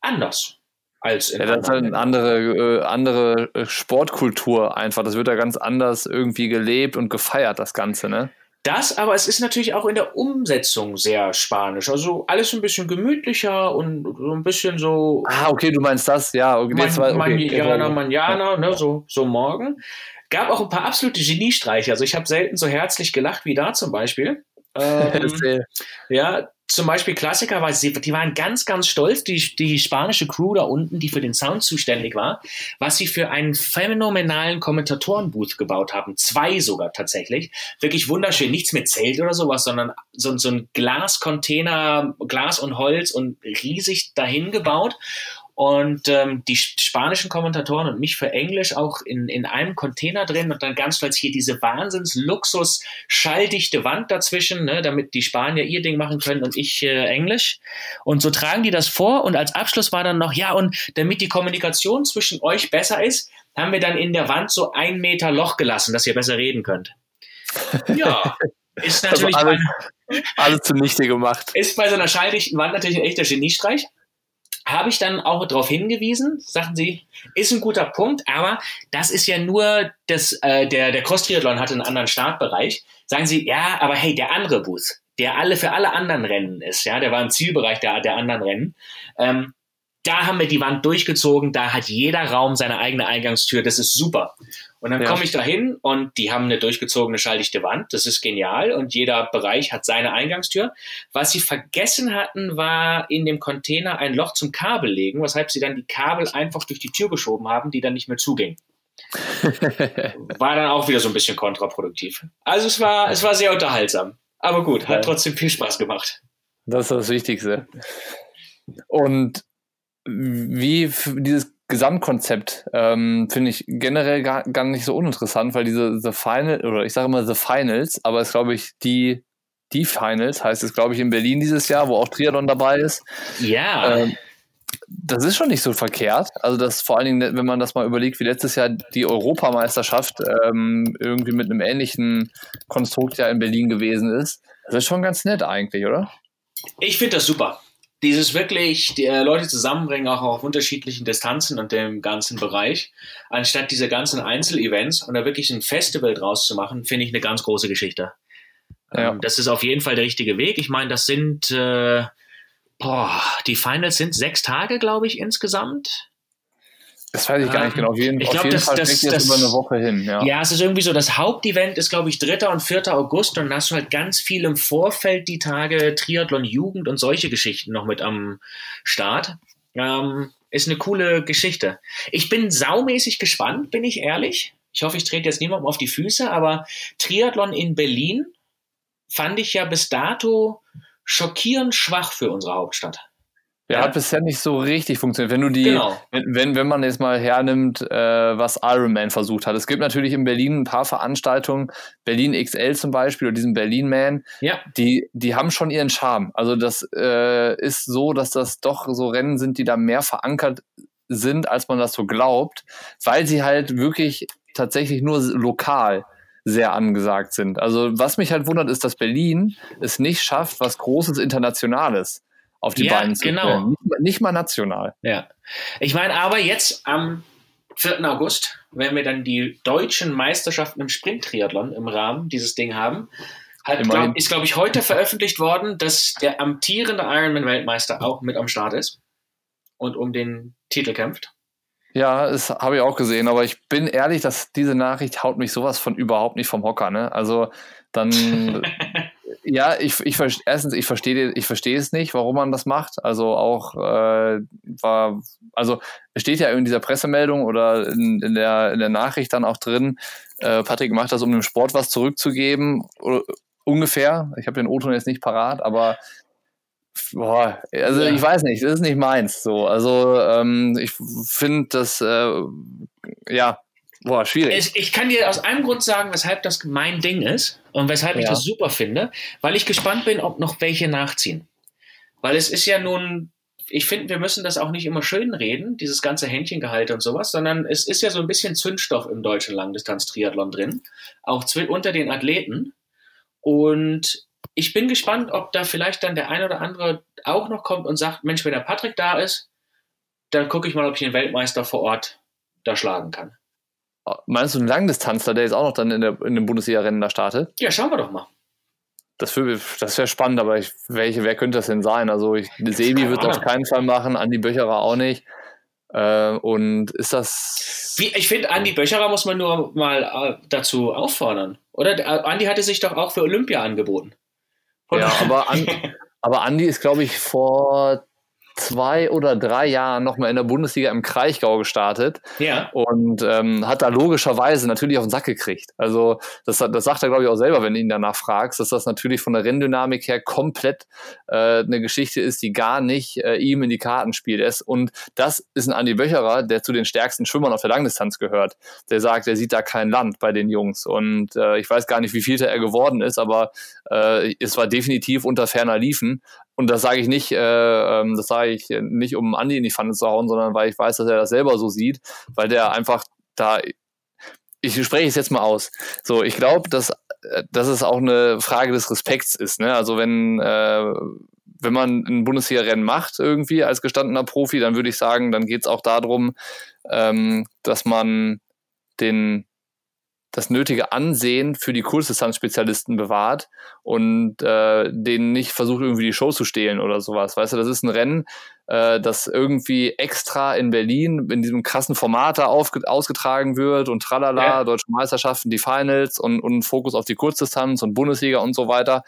anders als in ja, das ist halt eine andere, äh, andere äh, Sportkultur einfach. Das wird da ganz anders irgendwie gelebt und gefeiert, das Ganze, ne? Das, aber es ist natürlich auch in der Umsetzung sehr spanisch. Also alles ein bisschen gemütlicher und so ein bisschen so. Ah, okay, du meinst das, ja. Okay, man, okay, manjana, manjana, ne, so, so morgen. Gab auch ein paar absolute Geniestreiche. Also ich habe selten so herzlich gelacht wie da zum Beispiel. Ähm, ja, zum Beispiel Klassiker war, sie, die waren ganz, ganz stolz, die, die spanische Crew da unten, die für den Sound zuständig war, was sie für einen phänomenalen Kommentatorenbooth gebaut haben. Zwei sogar tatsächlich. Wirklich wunderschön. Nichts mit Zelt oder sowas, sondern so, so ein Glascontainer, Glas und Holz und riesig dahin gebaut und ähm, die spanischen Kommentatoren und mich für Englisch auch in, in einem Container drin und dann ganz stolz hier diese Wahnsinns-Luxus schalldichte Wand dazwischen, ne, damit die Spanier ihr Ding machen können und ich äh, Englisch. Und so tragen die das vor und als Abschluss war dann noch, ja, und damit die Kommunikation zwischen euch besser ist, haben wir dann in der Wand so ein Meter Loch gelassen, dass ihr besser reden könnt. Ja, ist natürlich. Also alles, alles zunichte gemacht. Ist bei so einer schalldichten Wand natürlich ein echter Geniestreich habe ich dann auch darauf hingewiesen, sagten sie, ist ein guter Punkt, aber das ist ja nur das, äh, der, der Cross-Triathlon hat einen anderen Startbereich. Sagen sie, ja, aber hey, der andere Booth, der alle für alle anderen Rennen ist, ja, der war im Zielbereich der, der anderen Rennen, ähm, da haben wir die Wand durchgezogen, da hat jeder Raum seine eigene Eingangstür, das ist super. Und dann ja. komme ich da hin und die haben eine durchgezogene schalldichte Wand, das ist genial und jeder Bereich hat seine Eingangstür. Was sie vergessen hatten, war in dem Container ein Loch zum Kabel legen, weshalb sie dann die Kabel einfach durch die Tür geschoben haben, die dann nicht mehr zuging. war dann auch wieder so ein bisschen kontraproduktiv. Also es war, es war sehr unterhaltsam. Aber gut, hat trotzdem viel Spaß gemacht. Das ist das Wichtigste. Und wie dieses Gesamtkonzept ähm, finde ich generell gar, gar nicht so uninteressant, weil diese The Final, oder ich sage immer The Finals, aber es glaube ich die, die Finals, heißt es glaube ich in Berlin dieses Jahr, wo auch Triathlon dabei ist. Ja. Ähm, das ist schon nicht so verkehrt. Also das vor allen Dingen, wenn man das mal überlegt, wie letztes Jahr die Europameisterschaft ähm, irgendwie mit einem ähnlichen Konstrukt ja in Berlin gewesen ist. Das ist schon ganz nett eigentlich, oder? Ich finde das super dieses wirklich die, äh, Leute zusammenbringen, auch auf unterschiedlichen Distanzen und dem ganzen Bereich, anstatt diese ganzen Einzelevents und da wirklich ein Festival draus zu machen, finde ich eine ganz große Geschichte. Ja. Ähm, das ist auf jeden Fall der richtige Weg. Ich meine, das sind, äh, boah, die Finals sind sechs Tage, glaube ich, insgesamt. Das weiß ich gar nicht genau. Auf jeden, ich glaub, auf jeden das, Fall das, das, über eine Woche hin. Ja. ja, es ist irgendwie so, das Hauptevent ist, glaube ich, 3. und 4. August und dann hast du halt ganz viel im Vorfeld die Tage Triathlon Jugend und solche Geschichten noch mit am Start. Ähm, ist eine coole Geschichte. Ich bin saumäßig gespannt, bin ich ehrlich. Ich hoffe, ich trete jetzt niemandem auf die Füße, aber Triathlon in Berlin fand ich ja bis dato schockierend schwach für unsere Hauptstadt. Der ja. hat bisher nicht so richtig funktioniert. Wenn du die, genau. wenn, wenn man jetzt mal hernimmt, äh, was Ironman versucht hat. Es gibt natürlich in Berlin ein paar Veranstaltungen, Berlin XL zum Beispiel oder diesen Berlin Man, ja. die, die haben schon ihren Charme. Also das äh, ist so, dass das doch so Rennen sind, die da mehr verankert sind, als man das so glaubt, weil sie halt wirklich tatsächlich nur lokal sehr angesagt sind. Also was mich halt wundert, ist, dass Berlin es nicht schafft, was Großes Internationales auf die ja, Beine zu genau. Nicht, nicht, mal national. Ja. Ich meine, aber jetzt am 4. August, wenn wir dann die deutschen Meisterschaften im Sprint-Triathlon im Rahmen dieses Ding haben, hat, glaub, ist, glaube ich, heute veröffentlicht worden, dass der amtierende Ironman-Weltmeister auch mit am Start ist und um den Titel kämpft. Ja, das habe ich auch gesehen, aber ich bin ehrlich, dass diese Nachricht haut mich sowas von überhaupt nicht vom Hocker. Ne? Also dann Ja, ich, ich erstens, ich verstehe ich verstehe es nicht, warum man das macht. Also auch äh, war, also es steht ja in dieser Pressemeldung oder in, in, der, in der Nachricht dann auch drin, äh, Patrick macht das, um dem Sport was zurückzugeben. Oder, ungefähr. Ich habe den O-Ton jetzt nicht parat, aber boah, also ja. ich weiß nicht, das ist nicht meins. So, also ähm, ich finde das äh, ja Boah, schwierig. Ich, ich, kann dir aus einem Grund sagen, weshalb das mein Ding ist und weshalb ja. ich das super finde, weil ich gespannt bin, ob noch welche nachziehen. Weil es ist ja nun, ich finde, wir müssen das auch nicht immer schön reden, dieses ganze Händchengehalte und sowas, sondern es ist ja so ein bisschen Zündstoff im deutschen Langdistanz-Triathlon drin, auch unter den Athleten. Und ich bin gespannt, ob da vielleicht dann der ein oder andere auch noch kommt und sagt, Mensch, wenn der Patrick da ist, dann gucke ich mal, ob ich den Weltmeister vor Ort da schlagen kann. Meinst du einen Langdistanzler, der jetzt auch noch dann in, der, in dem Bundesliga-Rennen da startet? Ja, schauen wir doch mal. Das, das wäre spannend, aber ich, welche, wer könnte das denn sein? Also ich, Sebi wird es auf keinen Fall machen, Andi Böcherer auch nicht. Äh, und ist das. Wie, ich finde, Andi Böcherer muss man nur mal äh, dazu auffordern. Oder? Äh, Andi hatte sich doch auch für Olympia angeboten. ja, aber, An, aber Andi ist, glaube ich, vor zwei oder drei Jahren nochmal in der Bundesliga im Kraichgau gestartet. Ja. Und ähm, hat da logischerweise natürlich auf den Sack gekriegt. Also das, das sagt er, glaube ich, auch selber, wenn du ihn danach fragst, dass das natürlich von der Renndynamik her komplett äh, eine Geschichte ist, die gar nicht äh, ihm in die Karten spielt. ist. Und das ist ein Andi Böcherer, der zu den stärksten Schwimmern auf der Langdistanz gehört. Der sagt, er sieht da kein Land bei den Jungs. Und äh, ich weiß gar nicht, wie viel er geworden ist, aber äh, es war definitiv unter ferner Liefen. Und das sage ich nicht, äh, ähm, das sage ich nicht, um Andi in die Pfanne zu hauen, sondern weil ich weiß, dass er das selber so sieht, weil der einfach da, ich spreche es jetzt mal aus. So, ich glaube, dass, dass es auch eine Frage des Respekts ist. Ne? Also wenn, äh, wenn man ein Bundesliga-Rennen macht irgendwie als gestandener Profi, dann würde ich sagen, dann geht es auch darum, ähm, dass man den das nötige Ansehen für die Kurzdistanzspezialisten bewahrt und äh, denen nicht versucht, irgendwie die Show zu stehlen oder sowas. Weißt du, das ist ein Rennen, äh, das irgendwie extra in Berlin in diesem krassen Format da ausgetragen wird und tralala, ja. deutsche Meisterschaften, die Finals und, und Fokus auf die Kurzdistanz und Bundesliga und so weiter.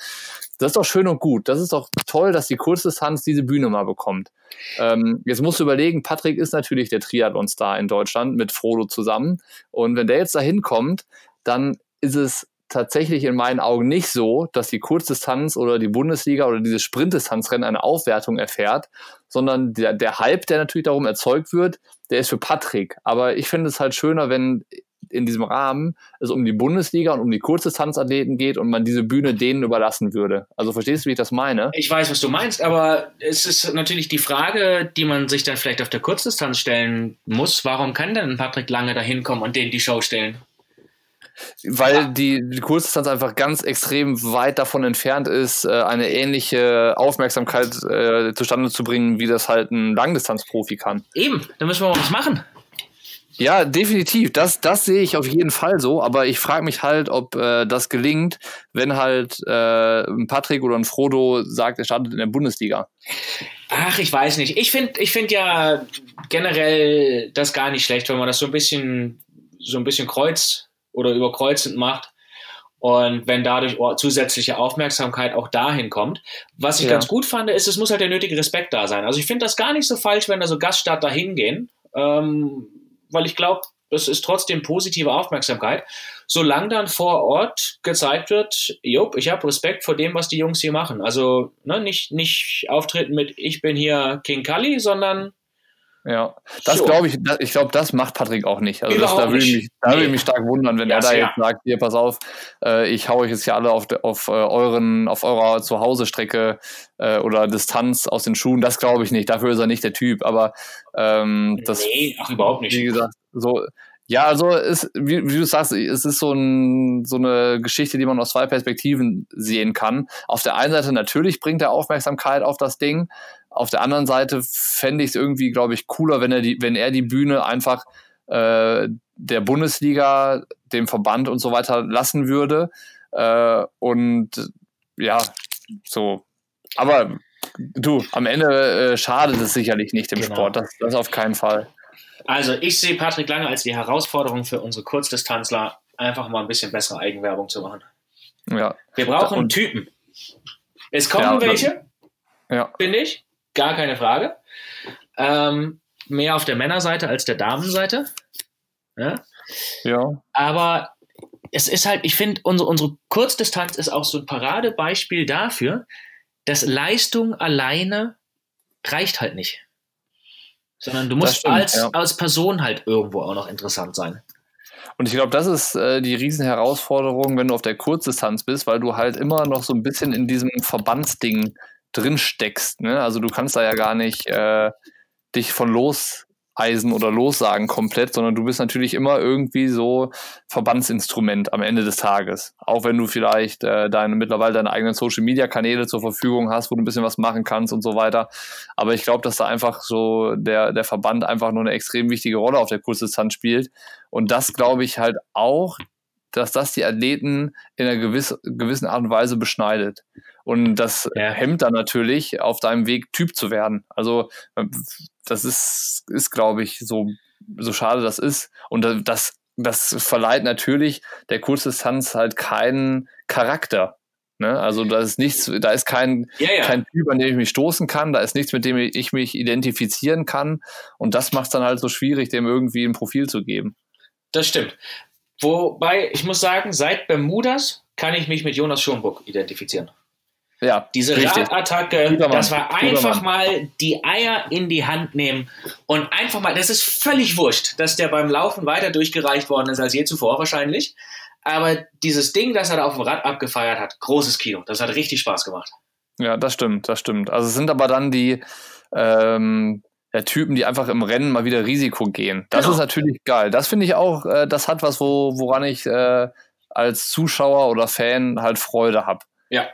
Das ist doch schön und gut. Das ist doch toll, dass die Kurzdistanz diese Bühne mal bekommt. Ähm, jetzt musst du überlegen, Patrick ist natürlich der Triathlon-Star in Deutschland mit Frodo zusammen. Und wenn der jetzt da hinkommt, dann ist es tatsächlich in meinen Augen nicht so, dass die Kurzdistanz oder die Bundesliga oder dieses Sprintdistanzrennen eine Aufwertung erfährt, sondern der, der Hype, der natürlich darum erzeugt wird, der ist für Patrick. Aber ich finde es halt schöner, wenn in diesem Rahmen es um die Bundesliga und um die Kurzdistanzathleten geht und man diese Bühne denen überlassen würde. Also verstehst du, wie ich das meine? Ich weiß, was du meinst, aber es ist natürlich die Frage, die man sich dann vielleicht auf der Kurzdistanz stellen muss. Warum kann denn Patrick Lange da hinkommen und denen die Show stellen? Weil die, die Kurzdistanz einfach ganz extrem weit davon entfernt ist, äh, eine ähnliche Aufmerksamkeit äh, zustande zu bringen, wie das halt ein Langdistanzprofi kann. Eben, da müssen wir mal was machen. Ja, definitiv. Das, das sehe ich auf jeden Fall so. Aber ich frage mich halt, ob äh, das gelingt, wenn halt äh, ein Patrick oder ein Frodo sagt, er startet in der Bundesliga. Ach, ich weiß nicht. Ich finde ich find ja generell das gar nicht schlecht, wenn man das so ein bisschen, so ein bisschen kreuz oder überkreuzend macht. Und wenn dadurch zusätzliche Aufmerksamkeit auch dahin kommt. Was ich ja. ganz gut fand, ist, es muss halt der nötige Respekt da sein. Also ich finde das gar nicht so falsch, wenn da so Gaststarter hingehen. Ähm, weil ich glaube, es ist trotzdem positive Aufmerksamkeit. Solange dann vor Ort gezeigt wird, jupp, ich habe Respekt vor dem, was die Jungs hier machen. Also ne, nicht, nicht auftreten mit Ich bin hier King Kali, sondern ja, das glaube ich, das, ich glaube, das macht Patrick auch nicht. Also das, da würde ich nee. ich mich stark wundern, wenn ja, er da jetzt sagt, hier, pass auf, äh, ich hau euch jetzt hier alle auf, auf äh, euren, auf eurer Zuhause-Strecke äh, oder Distanz aus den Schuhen. Das glaube ich nicht. Dafür ist er nicht der Typ. Aber ähm, das, nee, ach, überhaupt nicht. Wie gesagt, so, ja, also ist, wie, wie, du sagst, es ist so, ein, so eine Geschichte, die man aus zwei Perspektiven sehen kann. Auf der einen Seite natürlich bringt er Aufmerksamkeit auf das Ding, auf der anderen Seite fände ich es irgendwie, glaube ich, cooler, wenn er die, wenn er die Bühne einfach äh, der Bundesliga, dem Verband und so weiter lassen würde. Äh, und ja, so. Aber du, am Ende äh, schadet es sicherlich nicht im genau. Sport. Das, das auf keinen Fall. Also ich sehe Patrick Lange als die Herausforderung für unsere Kurzdistanzler, einfach mal ein bisschen bessere Eigenwerbung zu machen. Ja. Wir brauchen und, Typen. Es kommen ja, welche, ja. finde ich gar keine Frage. Ähm, mehr auf der Männerseite als der Damenseite. Ja. ja. Aber es ist halt, ich finde, unsere, unsere Kurzdistanz ist auch so ein Paradebeispiel dafür, dass Leistung alleine reicht halt nicht. Sondern du musst stimmt, als, ja. als Person halt irgendwo auch noch interessant sein. Und ich glaube, das ist äh, die Riesenherausforderung, wenn du auf der Kurzdistanz bist, weil du halt immer noch so ein bisschen in diesem Verbandsding drin steckst. Ne? Also du kannst da ja gar nicht äh, dich von loseisen oder lossagen komplett, sondern du bist natürlich immer irgendwie so Verbandsinstrument am Ende des Tages. Auch wenn du vielleicht äh, deine, mittlerweile deine eigenen Social-Media-Kanäle zur Verfügung hast, wo du ein bisschen was machen kannst und so weiter. Aber ich glaube, dass da einfach so der, der Verband einfach nur eine extrem wichtige Rolle auf der Kurzdistanz spielt. Und das glaube ich halt auch, dass das die Athleten in einer gewiss, gewissen Art und Weise beschneidet. Und das ja. hemmt dann natürlich auf deinem Weg, Typ zu werden. Also das ist, ist glaube ich, so, so schade das ist. Und das, das verleiht natürlich der Kurzdistanz halt keinen Charakter. Ne? Also da ist nichts, da ist kein, ja, ja. kein Typ, an dem ich mich stoßen kann, da ist nichts, mit dem ich mich identifizieren kann. Und das macht es dann halt so schwierig, dem irgendwie ein Profil zu geben. Das stimmt. Wobei, ich muss sagen, seit Bermudas kann ich mich mit Jonas Schomburg identifizieren. Ja, Diese Radattacke, das war einfach mal die Eier in die Hand nehmen und einfach mal, das ist völlig wurscht, dass der beim Laufen weiter durchgereicht worden ist als je zuvor wahrscheinlich. Aber dieses Ding, das er da auf dem Rad abgefeiert hat, großes Kino. Das hat richtig Spaß gemacht. Ja, das stimmt, das stimmt. Also es sind aber dann die ähm, ja, Typen, die einfach im Rennen mal wieder Risiko gehen. Das genau. ist natürlich geil. Das finde ich auch, äh, das hat was, wo, woran ich äh, als Zuschauer oder Fan halt Freude habe. Ja,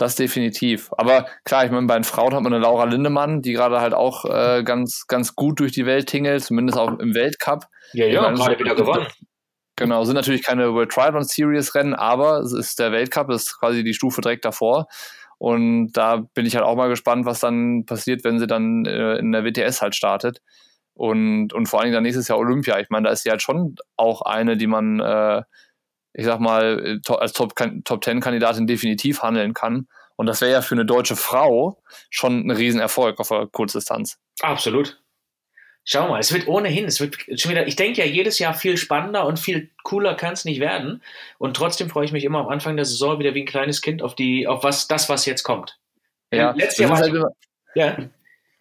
das definitiv. Aber klar, ich meine, bei den Frauen hat man eine Laura Lindemann, die gerade halt auch äh, ganz, ganz gut durch die Welt tingelt, zumindest auch im Weltcup. Ja, ja, meine, gerade wieder gewonnen. Genau, sind natürlich keine World Triathlon Series Rennen, aber es ist der Weltcup, ist quasi die Stufe direkt davor. Und da bin ich halt auch mal gespannt, was dann passiert, wenn sie dann äh, in der WTS halt startet. Und, und vor allen Dingen dann nächstes Jahr Olympia. Ich meine, da ist sie halt schon auch eine, die man äh, ich sag mal, äh, als Top-10-Kandidatin definitiv handeln kann. Und das wäre ja für eine deutsche Frau schon ein Riesenerfolg auf der Kurzdistanz. Absolut. Schau mal, es wird ohnehin, es wird schon wieder, ich denke ja jedes Jahr viel spannender und viel cooler kann es nicht werden. Und trotzdem freue ich mich immer am Anfang der Saison wieder wie ein kleines Kind auf die, auf was, das, was jetzt kommt. Ja, letztes Jahr war halt immer, ja.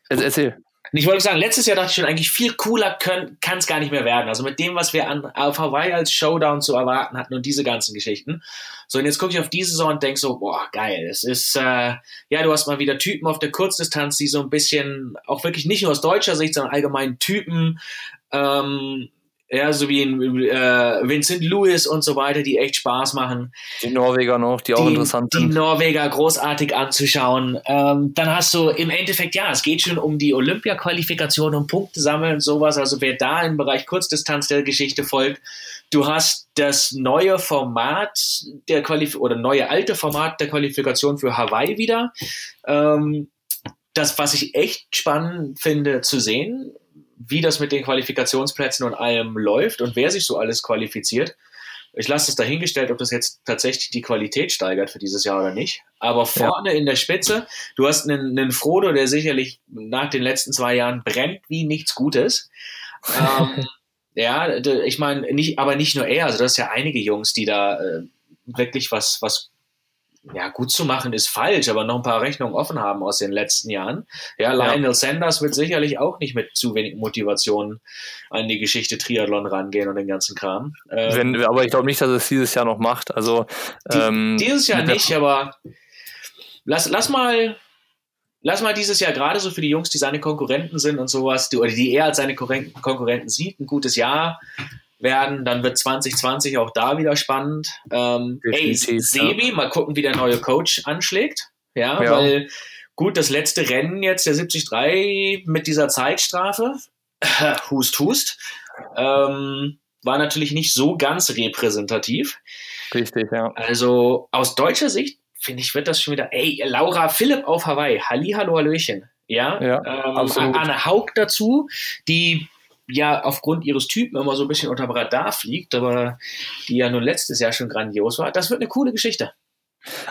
Erzähl. Ich wollte sagen, letztes Jahr dachte ich schon, eigentlich viel cooler kann es gar nicht mehr werden. Also mit dem, was wir an, auf Hawaii als Showdown zu erwarten hatten und diese ganzen Geschichten. So, und jetzt gucke ich auf diese Saison und denke so, boah, geil. Es ist, äh, ja, du hast mal wieder Typen auf der Kurzdistanz, die so ein bisschen, auch wirklich nicht nur aus deutscher Sicht, sondern allgemein Typen, ähm, ja, so wie in, äh, Vincent Lewis und so weiter, die echt Spaß machen. Die Norweger noch, die auch die, interessant sind. Die Norweger großartig anzuschauen. Ähm, dann hast du im Endeffekt, ja, es geht schon um die Olympia-Qualifikation, um Punkte sammeln und sowas. Also wer da im Bereich Kurzdistanz der Geschichte folgt, du hast das neue Format der Qualif oder neue alte Format der Qualifikation für Hawaii wieder. Ähm, das, was ich echt spannend finde zu sehen, wie das mit den Qualifikationsplätzen und allem läuft und wer sich so alles qualifiziert. Ich lasse es dahingestellt, ob das jetzt tatsächlich die Qualität steigert für dieses Jahr oder nicht. Aber vorne ja. in der Spitze, du hast einen, einen Frodo, der sicherlich nach den letzten zwei Jahren brennt wie nichts Gutes. ähm, ja, ich meine, nicht, aber nicht nur er, also das ist ja einige Jungs, die da äh, wirklich was, was ja, gut zu machen ist falsch, aber noch ein paar Rechnungen offen haben aus den letzten Jahren. Ja, Lionel ja. Sanders wird sicherlich auch nicht mit zu wenig Motivation an die Geschichte Triathlon rangehen und den ganzen Kram. Ähm, Wenn, aber ich glaube nicht, dass es dieses Jahr noch macht. Also ähm, die, dieses Jahr nicht, aber lass, lass mal. Lass mal dieses Jahr gerade so für die Jungs, die seine Konkurrenten sind und sowas, die, oder die er als seine Konkurrenten sieht, ein gutes Jahr werden. Dann wird 2020 auch da wieder spannend. Ähm, ey, Sebi, ja. mal gucken, wie der neue Coach anschlägt. Ja, ja, weil gut, das letzte Rennen jetzt, der 73 mit dieser Zeitstrafe, hust, hust, ähm, war natürlich nicht so ganz repräsentativ. Richtig, ja. Also aus deutscher Sicht, finde ich, wird das schon wieder, ey, Laura Philipp auf Hawaii, Halli, hallo, Hallöchen. Ja, ja ähm, Anne Haug dazu, die ja aufgrund ihres Typen immer so ein bisschen unter Radar fliegt, aber die ja nun letztes Jahr schon grandios war. Das wird eine coole Geschichte.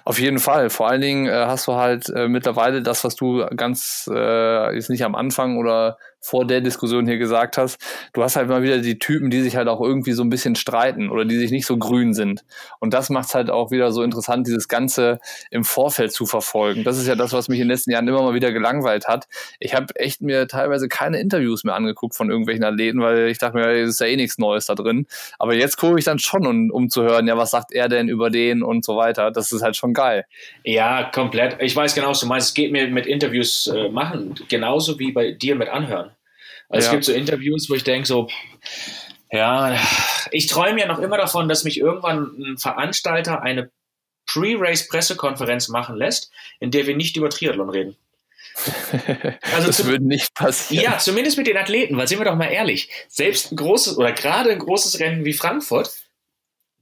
Auf jeden Fall. Vor allen Dingen äh, hast du halt äh, mittlerweile das, was du ganz äh, jetzt nicht am Anfang oder vor der Diskussion hier gesagt hast, du hast halt mal wieder die Typen, die sich halt auch irgendwie so ein bisschen streiten oder die sich nicht so grün sind. Und das macht es halt auch wieder so interessant, dieses Ganze im Vorfeld zu verfolgen. Das ist ja das, was mich in den letzten Jahren immer mal wieder gelangweilt hat. Ich habe echt mir teilweise keine Interviews mehr angeguckt von irgendwelchen Athleten, weil ich dachte mir, es ist ja eh nichts Neues da drin. Aber jetzt gucke ich dann schon, um, um zu hören, ja, was sagt er denn über den und so weiter. Das ist halt schon geil. Ja, komplett. Ich weiß genau, was du meinst. Es geht mir mit Interviews äh, machen, genauso wie bei dir mit Anhören. Also ja. es gibt so Interviews, wo ich denke so, ja, ich träume ja noch immer davon, dass mich irgendwann ein Veranstalter eine Pre-Race-Pressekonferenz machen lässt, in der wir nicht über Triathlon reden. Also das würde nicht passieren. Ja, zumindest mit den Athleten, weil sind wir doch mal ehrlich, selbst ein großes oder gerade ein großes Rennen wie Frankfurt,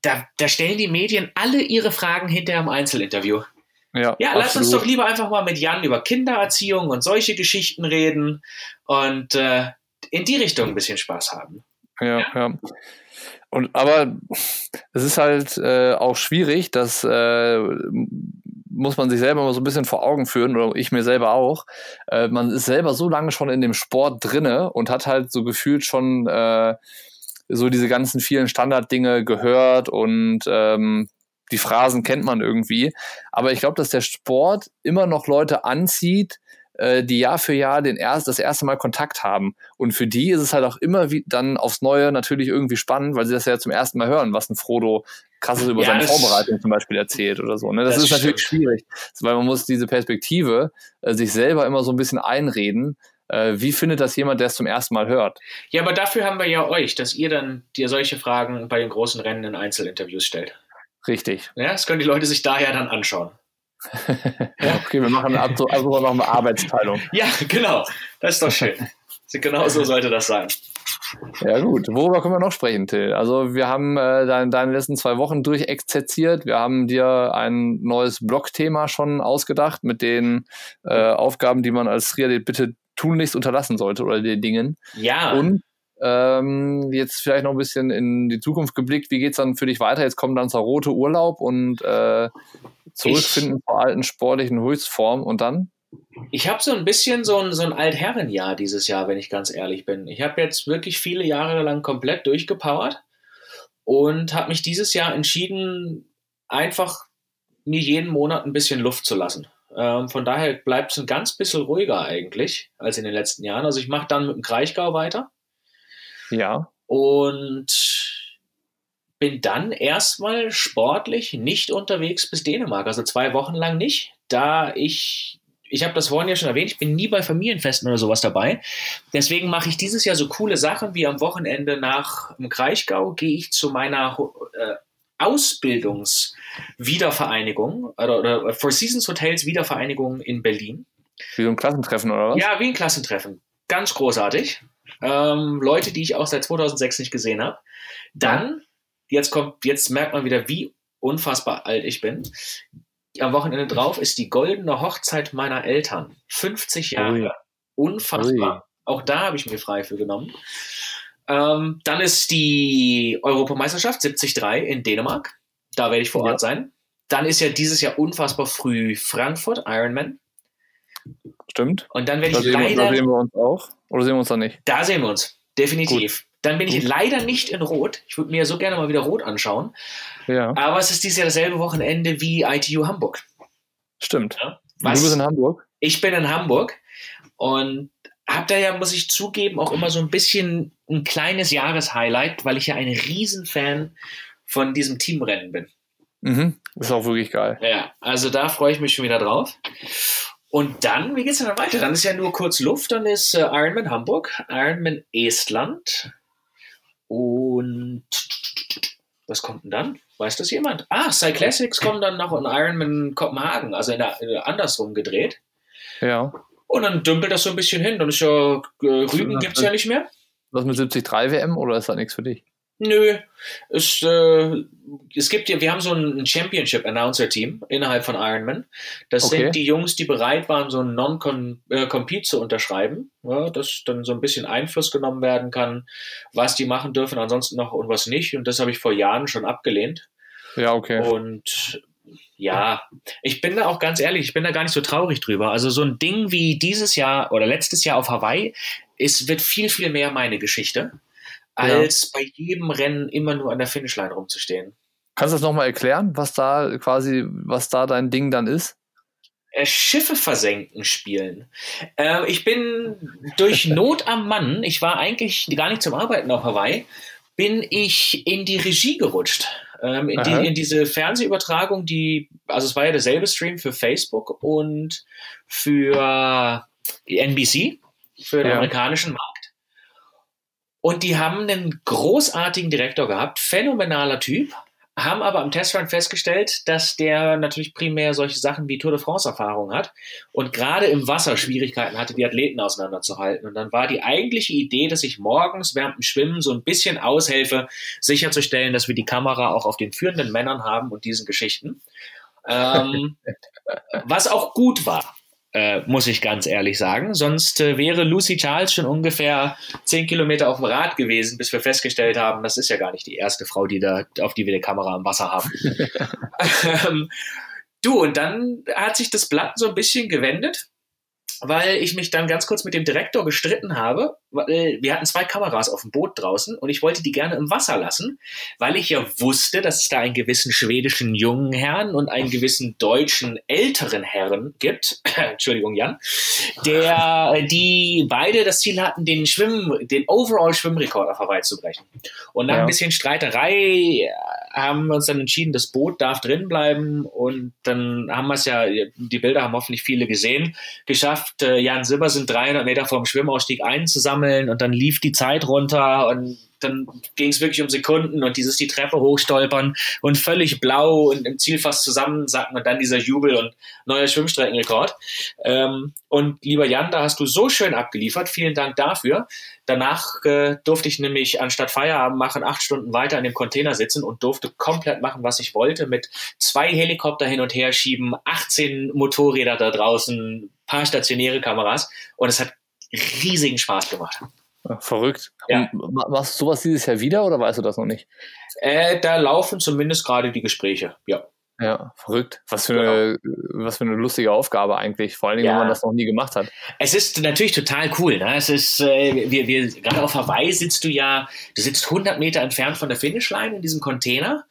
da, da stellen die Medien alle ihre Fragen hinterher im Einzelinterview. Ja, ja lass uns doch lieber einfach mal mit Jan über Kindererziehung und solche Geschichten reden und äh, in die Richtung ein bisschen Spaß haben. Ja, ja. Und aber es ist halt äh, auch schwierig, dass äh, muss man sich selber mal so ein bisschen vor Augen führen, oder ich mir selber auch. Äh, man ist selber so lange schon in dem Sport drinne und hat halt so gefühlt schon äh, so diese ganzen vielen Standarddinge gehört und ähm, die Phrasen kennt man irgendwie. Aber ich glaube, dass der Sport immer noch Leute anzieht, äh, die Jahr für Jahr den erst, das erste Mal Kontakt haben. Und für die ist es halt auch immer wie, dann aufs Neue natürlich irgendwie spannend, weil sie das ja zum ersten Mal hören, was ein Frodo krasses über ja, seine Vorbereitung zum Beispiel erzählt oder so. Ne? Das, das ist natürlich schwierig, weil man muss diese Perspektive äh, sich selber immer so ein bisschen einreden. Äh, wie findet das jemand, der es zum ersten Mal hört? Ja, aber dafür haben wir ja euch, dass ihr dann dir solche Fragen bei den großen Rennen in Einzelinterviews stellt. Richtig. Ja, das können die Leute sich daher dann anschauen. Okay, wir machen also noch eine Arbeitsteilung. Ja, genau. Das ist doch schön. genau so sollte das sein. Ja gut, worüber können wir noch sprechen, Till? Also wir haben äh, deine, deine letzten zwei Wochen durchexerziert. Wir haben dir ein neues Blogthema schon ausgedacht mit den äh, Aufgaben, die man als Triathlet bitte tunlichst unterlassen sollte oder den Dingen. Ja. Und ähm, jetzt vielleicht noch ein bisschen in die Zukunft geblickt. Wie geht es dann für dich weiter? Jetzt kommt dann zur rote Urlaub und äh, zurückfinden zur alten sportlichen Höchstform und dann? Ich habe so ein bisschen so ein, so ein Altherrenjahr dieses Jahr, wenn ich ganz ehrlich bin. Ich habe jetzt wirklich viele Jahre lang komplett durchgepowert und habe mich dieses Jahr entschieden, einfach mir jeden Monat ein bisschen Luft zu lassen. Ähm, von daher bleibt es ein ganz bisschen ruhiger eigentlich als in den letzten Jahren. Also ich mache dann mit dem Kraichgau weiter. Ja. Und bin dann erstmal sportlich nicht unterwegs bis Dänemark, also zwei Wochen lang nicht, da ich ich habe das vorhin ja schon erwähnt, ich bin nie bei Familienfesten oder sowas dabei. Deswegen mache ich dieses Jahr so coole Sachen wie am Wochenende nach dem Kraichgau gehe ich zu meiner äh, Ausbildungswiedervereinigung oder, oder Four Seasons Hotels Wiedervereinigung in Berlin. Wie so ein Klassentreffen oder was? Ja, wie ein Klassentreffen. Ganz großartig. Ähm, Leute, die ich auch seit 2006 nicht gesehen habe. Dann jetzt kommt, jetzt merkt man wieder, wie unfassbar alt ich bin. Am Wochenende drauf ist die goldene Hochzeit meiner Eltern. 50 Jahre. Ui. Unfassbar. Ui. Auch da habe ich mir frei für genommen. Ähm, dann ist die Europameisterschaft 73 in Dänemark. Da werde ich vor Ort ja. sein. Dann ist ja dieses Jahr unfassbar früh Frankfurt, Ironman. Stimmt. Und dann werde da ich leider. da sehen wir uns auch. Oder sehen wir uns da nicht? Da sehen wir uns. Definitiv. Gut. Dann bin ich leider nicht in Rot. Ich würde mir so gerne mal wieder Rot anschauen. Ja. Aber es ist dieses Jahr dasselbe Wochenende wie ITU Hamburg. Stimmt. Ja? Was, du bist in Hamburg? Ich bin in Hamburg und habe da ja, muss ich zugeben, auch immer so ein bisschen ein kleines Jahreshighlight, weil ich ja ein Riesenfan von diesem Teamrennen bin. Mhm. Ist auch wirklich geil. Ja, also da freue ich mich schon wieder drauf. Und dann, wie geht es dann weiter? Dann ist ja nur kurz Luft, dann ist äh, Ironman Hamburg, Ironman Estland, und was kommt denn dann? Weiß das jemand? Ah, Cyclassics kommen dann noch in Ironman Kopenhagen, also in der, in der andersrum gedreht. Ja. Und dann dümpelt das so ein bisschen hin. Dann ist ja, äh, Rügen gibt es ja nicht mehr. Was mit 73 WM oder ist das nichts für dich? Nö, es, äh, es gibt ja, wir haben so ein Championship Announcer Team innerhalb von Ironman. Das okay. sind die Jungs, die bereit waren, so ein Non-Compete zu unterschreiben, ja, dass dann so ein bisschen Einfluss genommen werden kann, was die machen dürfen, ansonsten noch und was nicht. Und das habe ich vor Jahren schon abgelehnt. Ja, okay. Und ja, ich bin da auch ganz ehrlich, ich bin da gar nicht so traurig drüber. Also so ein Ding wie dieses Jahr oder letztes Jahr auf Hawaii, es wird viel, viel mehr meine Geschichte als ja. bei jedem Rennen immer nur an der Finishline rumzustehen. Kannst du das nochmal erklären, was da quasi, was da dein Ding dann ist? Äh, Schiffe versenken spielen. Äh, ich bin durch Not am Mann, ich war eigentlich gar nicht zum Arbeiten auf Hawaii, bin ich in die Regie gerutscht. Ähm, in, die, in, diese Fernsehübertragung, die, also es war ja derselbe Stream für Facebook und für NBC, für den ja. amerikanischen Markt. Und die haben einen großartigen Direktor gehabt, phänomenaler Typ, haben aber am Testrun festgestellt, dass der natürlich primär solche Sachen wie Tour de France Erfahrung hat und gerade im Wasser Schwierigkeiten hatte, die Athleten auseinanderzuhalten. Und dann war die eigentliche Idee, dass ich morgens während dem Schwimmen so ein bisschen aushelfe, sicherzustellen, dass wir die Kamera auch auf den führenden Männern haben und diesen Geschichten. Ähm, was auch gut war äh, muss ich ganz ehrlich sagen. Sonst äh, wäre Lucy Charles schon ungefähr zehn Kilometer auf dem Rad gewesen, bis wir festgestellt haben, das ist ja gar nicht die erste Frau, die da, auf die wir eine Kamera am Wasser haben. ähm, du, und dann hat sich das Blatt so ein bisschen gewendet weil ich mich dann ganz kurz mit dem Direktor gestritten habe. Weil wir hatten zwei Kameras auf dem Boot draußen und ich wollte die gerne im Wasser lassen, weil ich ja wusste, dass es da einen gewissen schwedischen jungen Herrn und einen gewissen deutschen älteren Herrn gibt. Entschuldigung, Jan, der die beide das Ziel hatten, den Schwimm, den Overall Schwimmrekord auf Hawaii zu brechen. Und nach ja. ein bisschen Streiterei haben wir uns dann entschieden, das Boot darf drin bleiben und dann haben wir es ja, die Bilder haben hoffentlich viele gesehen, geschafft, äh, Jan Silber sind 300 Meter vom Schwimmausstieg einzusammeln und dann lief die Zeit runter und dann ging es wirklich um Sekunden und dieses die Treppe hochstolpern und völlig blau und im Ziel fast zusammensacken und dann dieser Jubel und neuer Schwimmstreckenrekord. Ähm, und lieber Jan, da hast du so schön abgeliefert. Vielen Dank dafür. Danach äh, durfte ich nämlich anstatt Feierabend machen, acht Stunden weiter in dem Container sitzen und durfte komplett machen, was ich wollte, mit zwei Helikopter hin und her schieben, 18 Motorräder da draußen, paar stationäre Kameras und es hat riesigen Spaß gemacht. Verrückt. Ja. machst du sowas dieses Jahr wieder oder weißt du das noch nicht? Äh, da laufen zumindest gerade die Gespräche, ja. Ja, verrückt. Was für, genau. eine, was für eine lustige Aufgabe eigentlich, vor allen Dingen, ja. wenn man das noch nie gemacht hat. Es ist natürlich total cool. Ne? Es ist, äh, wir, wir, gerade auf Hawaii sitzt du ja, du sitzt 100 Meter entfernt von der Finishline in diesem Container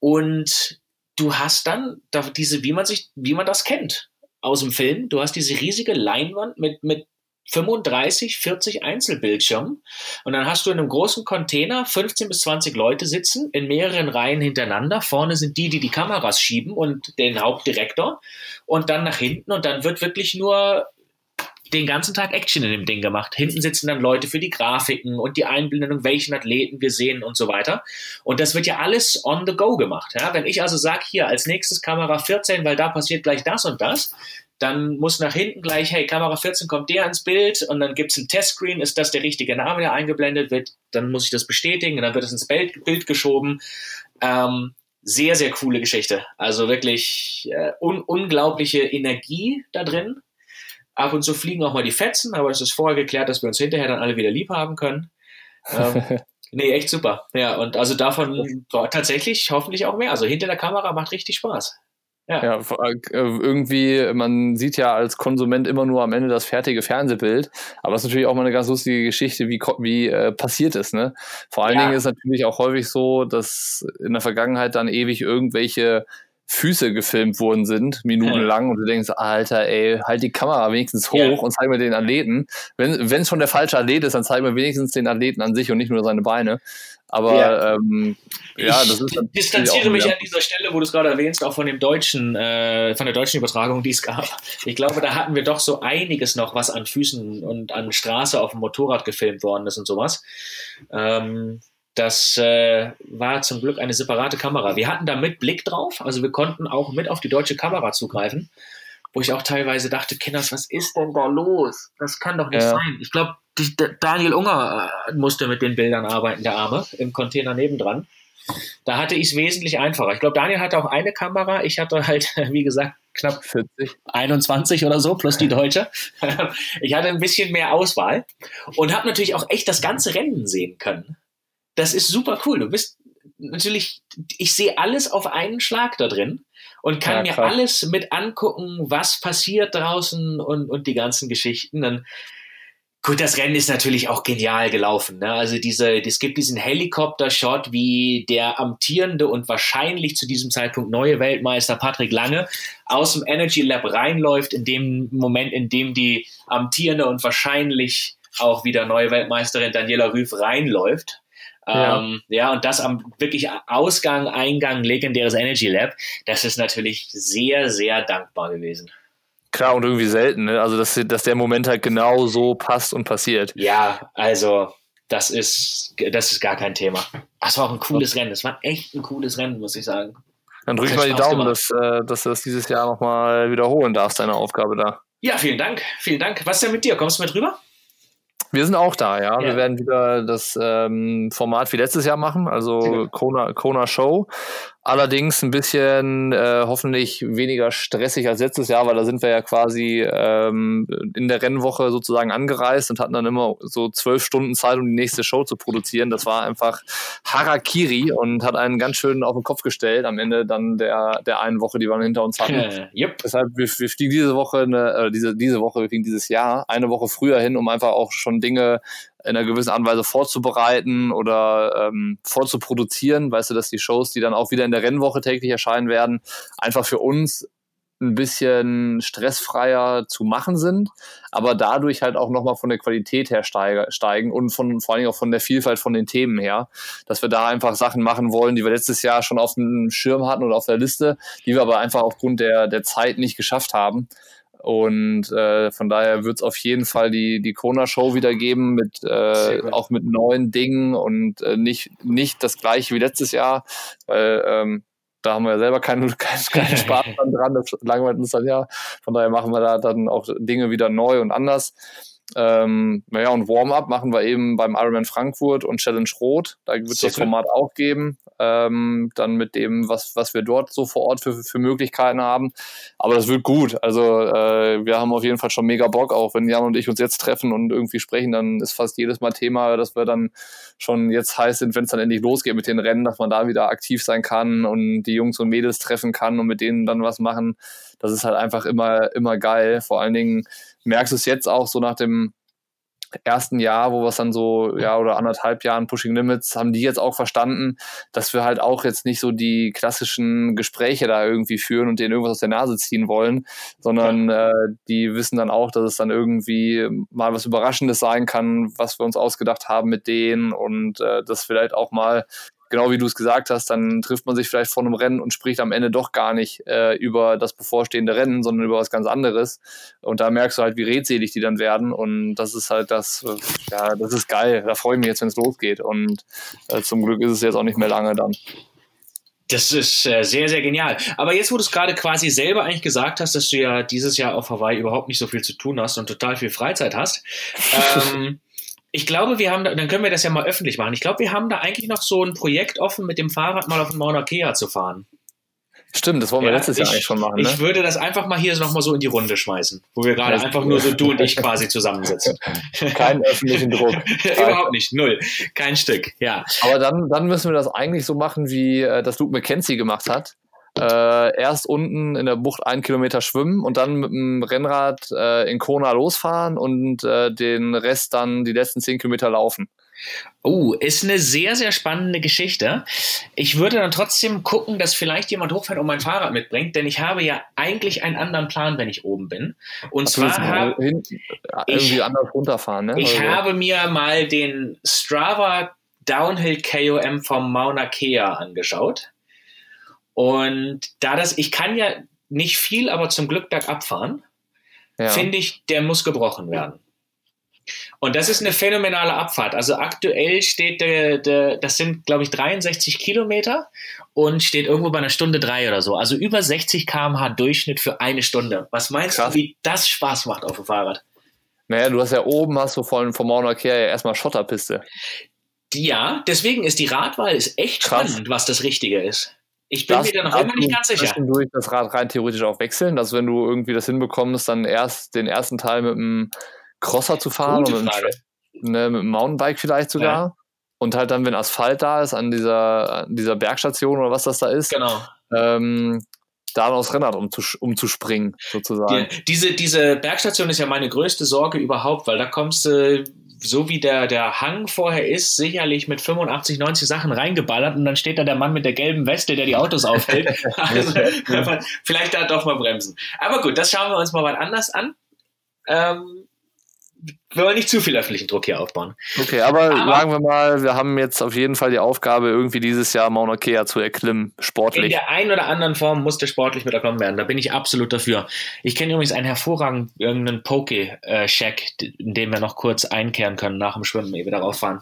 und du hast dann diese, wie man sich, wie man das kennt aus dem Film. Du hast diese riesige Leinwand mit, mit 35, 40 Einzelbildschirmen und dann hast du in einem großen Container 15 bis 20 Leute sitzen in mehreren Reihen hintereinander. Vorne sind die, die die Kameras schieben und den Hauptdirektor und dann nach hinten und dann wird wirklich nur den ganzen Tag Action in dem Ding gemacht. Hinten sitzen dann Leute für die Grafiken und die Einblendung, welchen Athleten wir sehen und so weiter. Und das wird ja alles on the go gemacht. Ja? Wenn ich also sage, hier als nächstes Kamera 14, weil da passiert gleich das und das, dann muss nach hinten gleich, hey, Kamera 14 kommt der ins Bild und dann gibt es ein Testscreen, ist das der richtige Name, der eingeblendet wird, dann muss ich das bestätigen und dann wird es ins Bild, Bild geschoben. Ähm, sehr, sehr coole Geschichte. Also wirklich äh, un unglaubliche Energie da drin. Ab und zu fliegen auch mal die Fetzen, aber es ist vorher geklärt, dass wir uns hinterher dann alle wieder lieb haben können. Ähm, nee, echt super. Ja, und also davon tatsächlich hoffentlich auch mehr. Also hinter der Kamera macht richtig Spaß. Ja. ja, äh, irgendwie, man sieht ja als Konsument immer nur am Ende das fertige Fernsehbild, aber es ist natürlich auch mal eine ganz lustige Geschichte, wie, wie äh, passiert ist. Ne? Vor allen ja. Dingen ist natürlich auch häufig so, dass in der Vergangenheit dann ewig irgendwelche Füße gefilmt worden sind, minutenlang, und du denkst, Alter, ey, halt die Kamera wenigstens hoch ja. und zeig mir den Athleten. Wenn es schon der falsche Athlet ist, dann zeig mir wenigstens den Athleten an sich und nicht nur seine Beine. Aber ja, ähm, ja das ist. Ich distanziere mich an dieser Stelle, wo du es gerade erwähnst, auch von dem deutschen, äh, von der deutschen Übertragung, die es gab. Ich glaube, da hatten wir doch so einiges noch, was an Füßen und an Straße auf dem Motorrad gefilmt worden ist und sowas. Ähm, das äh, war zum Glück eine separate Kamera. Wir hatten da mit Blick drauf, also wir konnten auch mit auf die deutsche Kamera zugreifen, wo ich auch teilweise dachte, Kinders, was ist denn da los? Das kann doch nicht ja. sein. Ich glaube, Daniel Unger äh, musste mit den Bildern arbeiten, der Arme, im Container nebendran. Da hatte ich es wesentlich einfacher. Ich glaube, Daniel hatte auch eine Kamera. Ich hatte halt, wie gesagt, knapp 40, 21 oder so, plus die deutsche. Ich hatte ein bisschen mehr Auswahl und habe natürlich auch echt das ganze Rennen sehen können. Das ist super cool. Du bist natürlich, ich sehe alles auf einen Schlag da drin und kann ja, mir alles mit angucken, was passiert draußen und, und die ganzen Geschichten. Dann Gut, das Rennen ist natürlich auch genial gelaufen. Ne? Also diese, es gibt diesen Helikopter-Shot, wie der amtierende und wahrscheinlich zu diesem Zeitpunkt neue Weltmeister Patrick Lange aus dem Energy Lab reinläuft, in dem Moment, in dem die amtierende und wahrscheinlich auch wieder neue Weltmeisterin Daniela Rüff reinläuft. Ja. Ähm, ja, und das am wirklich Ausgang, Eingang, legendäres Energy Lab, das ist natürlich sehr, sehr dankbar gewesen. Klar und irgendwie selten, ne? Also, dass, dass der Moment halt genau so passt und passiert. Ja, also, das ist, das ist gar kein Thema. Das war auch ein cooles Rennen. Das war echt ein cooles Rennen, muss ich sagen. Dann drück ich mal die Daumen, dass, äh, dass du das dieses Jahr nochmal wiederholen darfst, deine Aufgabe da. Ja, vielen Dank. Vielen Dank. Was ist denn mit dir? Kommst du mit rüber? Wir sind auch da, ja. ja. Wir werden wieder das ähm, Format wie letztes Jahr machen, also Kona, Kona Show. Allerdings ein bisschen äh, hoffentlich weniger stressig als letztes Jahr, weil da sind wir ja quasi ähm, in der Rennwoche sozusagen angereist und hatten dann immer so zwölf Stunden Zeit, um die nächste Show zu produzieren. Das war einfach Harakiri und hat einen ganz schön auf den Kopf gestellt am Ende dann der, der einen Woche, die wir hinter uns hatten. yep. Deshalb, wir, wir fliegen diese Woche, eine, äh, diese, diese Woche, wir fliegen dieses Jahr eine Woche früher hin, um einfach auch schon Dinge in einer gewissen Art und Weise vorzubereiten oder ähm, vorzuproduzieren. Weißt du, dass die Shows, die dann auch wieder in der Rennwoche täglich erscheinen werden, einfach für uns ein bisschen stressfreier zu machen sind, aber dadurch halt auch nochmal von der Qualität her steigen und von, vor allen Dingen auch von der Vielfalt von den Themen her, dass wir da einfach Sachen machen wollen, die wir letztes Jahr schon auf dem Schirm hatten oder auf der Liste, die wir aber einfach aufgrund der, der Zeit nicht geschafft haben. Und äh, von daher wird es auf jeden Fall die, die Kona-Show wieder geben, mit, äh, auch mit neuen Dingen und äh, nicht, nicht das gleiche wie letztes Jahr, weil ähm, da haben wir ja selber keinen, keinen, keinen Spaß dran, das langweilt uns dann ja. Von daher machen wir da dann auch Dinge wieder neu und anders. Ähm, naja, und Warm-up machen wir eben beim Ironman Frankfurt und Challenge Rot. Da wird es das Format auch geben. Ähm, dann mit dem, was, was wir dort so vor Ort für, für Möglichkeiten haben. Aber das wird gut. Also äh, wir haben auf jeden Fall schon mega Bock, auch wenn Jan und ich uns jetzt treffen und irgendwie sprechen, dann ist fast jedes Mal Thema, dass wir dann schon jetzt heiß sind, wenn es dann endlich losgeht mit den Rennen, dass man da wieder aktiv sein kann und die Jungs und Mädels treffen kann und mit denen dann was machen. Das ist halt einfach immer, immer geil. Vor allen Dingen merkst du es jetzt auch so nach dem ersten Jahr, wo wir es dann so, ja, oder anderthalb Jahren Pushing Limits, haben die jetzt auch verstanden, dass wir halt auch jetzt nicht so die klassischen Gespräche da irgendwie führen und denen irgendwas aus der Nase ziehen wollen, sondern ja. äh, die wissen dann auch, dass es dann irgendwie mal was Überraschendes sein kann, was wir uns ausgedacht haben mit denen und äh, das vielleicht auch mal genau wie du es gesagt hast, dann trifft man sich vielleicht vor einem Rennen und spricht am Ende doch gar nicht äh, über das bevorstehende Rennen, sondern über was ganz anderes. Und da merkst du halt, wie redselig die dann werden. Und das ist halt das, äh, ja, das ist geil. Da freue ich mich jetzt, wenn es losgeht. Und äh, zum Glück ist es jetzt auch nicht mehr lange dann. Das ist äh, sehr, sehr genial. Aber jetzt, wo du es gerade quasi selber eigentlich gesagt hast, dass du ja dieses Jahr auf Hawaii überhaupt nicht so viel zu tun hast und total viel Freizeit hast, ähm, ich glaube, wir haben da, dann können wir das ja mal öffentlich machen. Ich glaube, wir haben da eigentlich noch so ein Projekt offen, mit dem Fahrrad mal auf den Mauna Kea zu fahren. Stimmt, das wollen wir ja, letztes ich, Jahr eigentlich schon machen. Ne? Ich würde das einfach mal hier nochmal so in die Runde schmeißen, wo wir gerade einfach nur so du und ich quasi zusammensitzen. Keinen öffentlichen Druck. Überhaupt nicht, null. Kein Stück, ja. Aber dann, dann müssen wir das eigentlich so machen, wie äh, das Luke McKenzie gemacht hat äh, erst unten in der Bucht einen Kilometer schwimmen und dann mit dem Rennrad äh, in Kona losfahren und äh, den Rest dann die letzten zehn Kilometer laufen. Oh, ist eine sehr, sehr spannende Geschichte. Ich würde dann trotzdem gucken, dass vielleicht jemand hochfährt und mein Fahrrad mitbringt, denn ich habe ja eigentlich einen anderen Plan, wenn ich oben bin. Und Ach, zwar habe äh, irgendwie ich, anders runterfahren. Ne? Ich also. habe mir mal den Strava Downhill KOM vom Mauna Kea angeschaut. Und da das, ich kann ja nicht viel, aber zum Glück bergab fahren, ja. finde ich, der muss gebrochen werden. Und das ist eine phänomenale Abfahrt. Also aktuell steht der, der das sind, glaube ich, 63 Kilometer und steht irgendwo bei einer Stunde drei oder so. Also über 60 km/h Durchschnitt für eine Stunde. Was meinst Krass. du, wie das Spaß macht auf dem Fahrrad? Naja, du hast ja oben, hast du von, von Mauna Kea ja erstmal Schotterpiste. Ja, deswegen ist die Radwahl ist echt Krass. spannend, was das Richtige ist. Ich bin mir da noch immer nicht ganz sicher. durch das Rad rein theoretisch auch wechseln, dass wenn du irgendwie das hinbekommst, dann erst den ersten Teil mit einem Crosser zu fahren oder mit, ne, mit einem Mountainbike vielleicht sogar. Ja. Und halt dann, wenn Asphalt da ist, an dieser, an dieser Bergstation oder was das da ist, genau. ähm, da aufs Rennrad umzuspringen, sozusagen. Die, diese, diese Bergstation ist ja meine größte Sorge überhaupt, weil da kommst du so wie der, der Hang vorher ist, sicherlich mit 85, 90 Sachen reingeballert und dann steht da der Mann mit der gelben Weste, der die Autos aufhält. also, vielleicht da doch mal bremsen. Aber gut, das schauen wir uns mal wann anders an. Ähm, wir wollen nicht zu viel öffentlichen Druck hier aufbauen. Okay, aber, aber, sagen wir mal, wir haben jetzt auf jeden Fall die Aufgabe, irgendwie dieses Jahr Mauna Kea zu erklimmen, sportlich. In der einen oder anderen Form muss der sportlich mit erklommen werden. Da bin ich absolut dafür. Ich kenne übrigens einen hervorragenden irgendeinen Poke-Shack, in dem wir noch kurz einkehren können nach dem Schwimmen, ehe wir darauf fahren.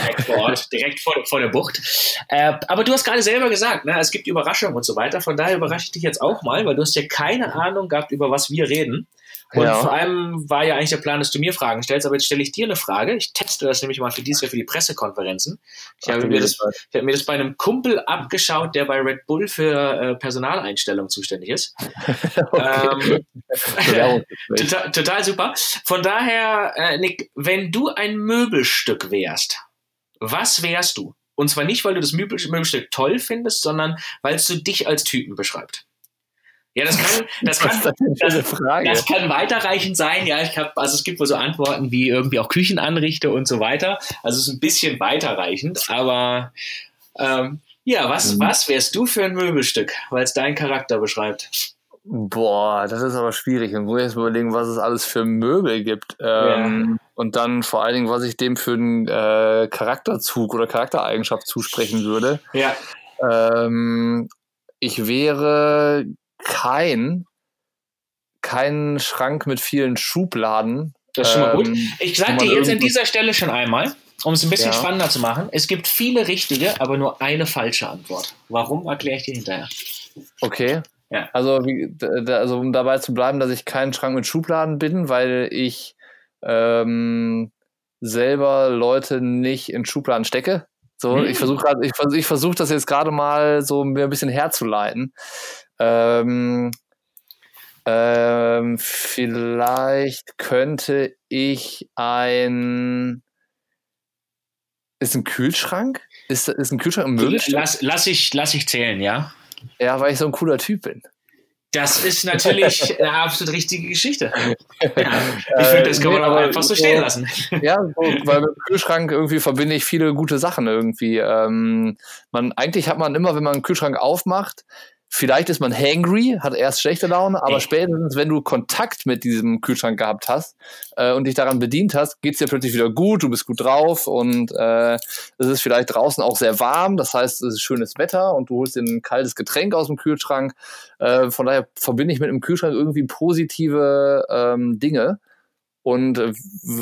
Direkt vor Ort, direkt vor, vor der Bucht. Äh, aber du hast gerade selber gesagt, ne, es gibt Überraschungen und so weiter. Von daher überrasche ich dich jetzt auch mal, weil du hast ja keine Ahnung gehabt, über was wir reden. Und ja. vor allem war ja eigentlich der Plan, dass du mir Fragen stellst, aber jetzt stelle ich dir eine Frage. Ich teste das nämlich mal für dieses Jahr für die Pressekonferenzen. Ich, habe mir, das, ich habe mir das bei einem Kumpel abgeschaut, der bei Red Bull für äh, Personaleinstellung zuständig ist. ähm, total, total, super. Von daher, äh, Nick, wenn du ein Möbelstück wärst, was wärst du? Und zwar nicht, weil du das Möbelstück toll findest, sondern weil es du dich als Typen beschreibt. Ja, das kann, das kann, das, das, kann weiterreichend sein. Ja, ich habe, also es gibt wohl so Antworten wie irgendwie auch Küchenanrichte und so weiter. Also es ist ein bisschen weiterreichend, aber ähm, ja, was, mhm. was wärst du für ein Möbelstück, weil es deinen Charakter beschreibt? Boah, das ist aber schwierig. Und muss ich jetzt überlegen, was es alles für Möbel gibt. Ähm, ja. Und dann vor allen Dingen, was ich dem für einen äh, Charakterzug oder Charaktereigenschaft zusprechen würde. Ja. Ähm, ich wäre kein, kein Schrank mit vielen Schubladen. Das ist schon mal gut. Ähm, ich sage dir jetzt an dieser Stelle schon einmal, um es ein bisschen ja. spannender zu machen, es gibt viele richtige, aber nur eine falsche Antwort. Warum, erkläre ich dir hinterher. Okay. Ja. Also, wie, also, um dabei zu bleiben, dass ich kein Schrank mit Schubladen bin, weil ich ähm, selber Leute nicht in Schubladen stecke. So, hm. ich versuche ich, ich versuch das jetzt gerade mal so mir ein bisschen herzuleiten. Ähm, ähm, vielleicht könnte ich ein. Ist ein Kühlschrank? Ist, ist ein Kühlschrank Möbelstück? Lass, lass, ich, lass ich zählen, ja? Ja, weil ich so ein cooler Typ bin. Das ist natürlich eine absolut richtige Geschichte. Ja, ich finde, das kann man aber einfach so stehen lassen. Ja, so, weil mit dem Kühlschrank irgendwie verbinde ich viele gute Sachen irgendwie. Ähm, man, eigentlich hat man immer, wenn man einen Kühlschrank aufmacht, Vielleicht ist man hangry, hat erst schlechte Laune, aber spätestens, wenn du Kontakt mit diesem Kühlschrank gehabt hast äh, und dich daran bedient hast, geht's dir plötzlich wieder gut, du bist gut drauf und äh, es ist vielleicht draußen auch sehr warm, das heißt, es ist schönes Wetter und du holst dir ein kaltes Getränk aus dem Kühlschrank. Äh, von daher verbinde ich mit einem Kühlschrank irgendwie positive ähm, Dinge und äh,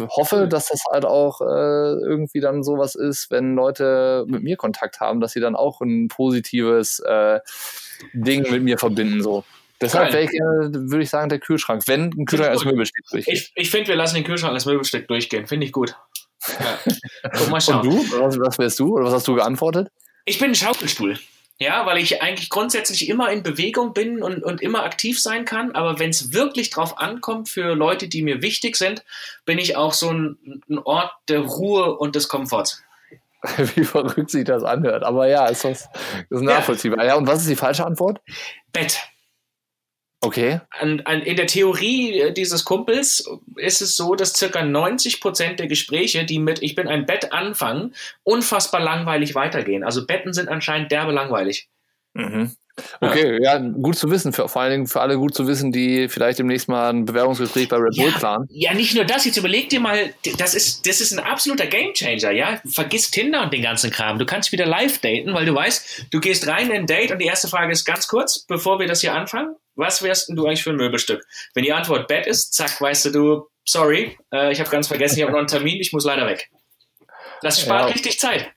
hoffe, dass das halt auch äh, irgendwie dann sowas ist, wenn Leute mit mir Kontakt haben, dass sie dann auch ein positives äh, Ding mit mir verbinden. So. Deshalb ich, würde ich sagen, der Kühlschrank, wenn ein Kühlschrank als Möbelstück durchgeht. Ich, ich finde, wir lassen den Kühlschrank als Möbelstück durchgehen. Finde ich gut. Ja. Guck mal schauen. Und du? Was, was wärst du? Oder was hast du geantwortet? Ich bin ein Schaukelstuhl. Ja, weil ich eigentlich grundsätzlich immer in Bewegung bin und, und immer aktiv sein kann. Aber wenn es wirklich drauf ankommt für Leute, die mir wichtig sind, bin ich auch so ein, ein Ort der Ruhe und des Komforts. Wie verrückt sich das anhört. Aber ja, ist das, ist nachvollziehbar. Ja. ja, und was ist die falsche Antwort? Bett. Okay. An, an, in der Theorie äh, dieses Kumpels ist es so, dass circa 90 Prozent der Gespräche, die mit Ich bin ein Bett anfangen, unfassbar langweilig weitergehen. Also Betten sind anscheinend derbe langweilig. Mhm. Okay, ja. ja. gut zu wissen, für, vor allen Dingen für alle gut zu wissen, die vielleicht demnächst mal ein Bewerbungsgespräch bei Red Bull ja, planen. Ja, nicht nur das, jetzt überleg dir mal, das ist, das ist ein absoluter Gamechanger, ja. Vergiss Tinder und den ganzen Kram. Du kannst wieder live daten, weil du weißt, du gehst rein in ein Date und die erste Frage ist ganz kurz, bevor wir das hier anfangen. Was wärst denn du eigentlich für ein Möbelstück? Wenn die Antwort Bett ist, zack, weißt du, du, sorry, äh, ich habe ganz vergessen, ich habe noch einen Termin, ich muss leider weg. Das spart ja. richtig Zeit.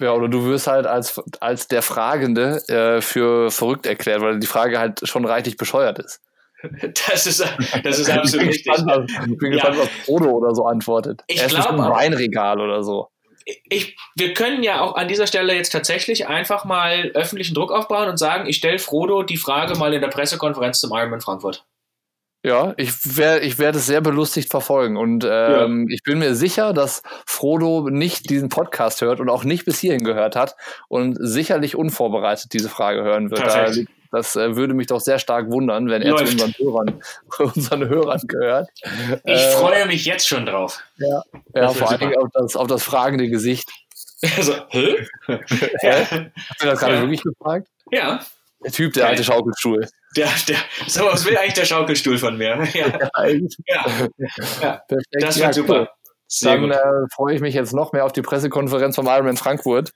Ja, oder du wirst halt als, als der Fragende äh, für verrückt erklärt, weil die Frage halt schon reichlich bescheuert ist. Das ist, das ist absolut richtig. Gespannt, ich bin gespannt, ja. was Frodo oder so antwortet. Ich er ist ein Weinregal oder so. Ich, wir können ja auch an dieser Stelle jetzt tatsächlich einfach mal öffentlichen Druck aufbauen und sagen, ich stelle Frodo die Frage mal in der Pressekonferenz zum Ironman Frankfurt. Ja, ich werde ich werde es sehr belustigt verfolgen und ähm, ja. ich bin mir sicher, dass Frodo nicht diesen Podcast hört und auch nicht bis hierhin gehört hat und sicherlich unvorbereitet diese Frage hören wird. Da, das äh, würde mich doch sehr stark wundern, wenn er Läuft. zu unseren Hörern, unseren Hörern gehört. Ich äh, freue mich jetzt schon drauf. Ja, ja vor allen Dingen auf das, auf das fragende Gesicht. Also, hä? Hast du das gerade wirklich gefragt? Ja. Der Typ, der alte Schaukelstuhl. Der, der, so, was will eigentlich der Schaukelstuhl von mir? Ja, ja. ja. das wird super. Cool. Dann äh, freue ich mich jetzt noch mehr auf die Pressekonferenz vom Ironman Frankfurt.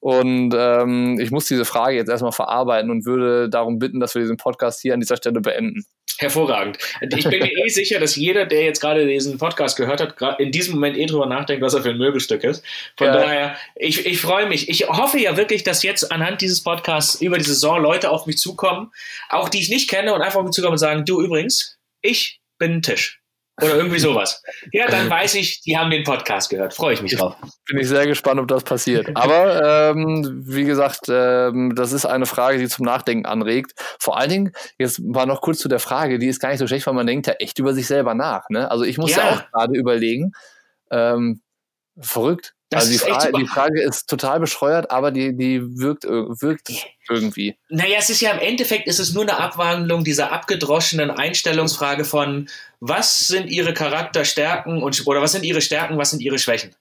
Und ähm, ich muss diese Frage jetzt erstmal verarbeiten und würde darum bitten, dass wir diesen Podcast hier an dieser Stelle beenden. Hervorragend. Ich bin mir eh sicher, dass jeder, der jetzt gerade diesen Podcast gehört hat, in diesem Moment eh drüber nachdenkt, was er für ein Möbelstück ist. Von ja. daher, ich, ich freue mich. Ich hoffe ja wirklich, dass jetzt anhand dieses Podcasts über die Saison Leute auf mich zukommen, auch die ich nicht kenne, und einfach auf mich zukommen und sagen, du übrigens, ich bin ein Tisch. Oder irgendwie sowas. Ja, dann weiß ich, die haben den Podcast gehört. Freue ich mich drauf. Bin ich sehr gespannt, ob das passiert. Aber ähm, wie gesagt, ähm, das ist eine Frage, die zum Nachdenken anregt. Vor allen Dingen, jetzt mal noch kurz zu der Frage, die ist gar nicht so schlecht, weil man denkt ja echt über sich selber nach. Ne? Also ich muss ja, ja auch gerade überlegen, ähm, verrückt. Das also die Frage, die Frage, ist total bescheuert, aber die, die wirkt, wirkt irgendwie. Naja, es ist ja im Endeffekt ist es nur eine Abwandlung dieser abgedroschenen Einstellungsfrage von was sind ihre Charakterstärken und oder was sind ihre Stärken, was sind ihre Schwächen.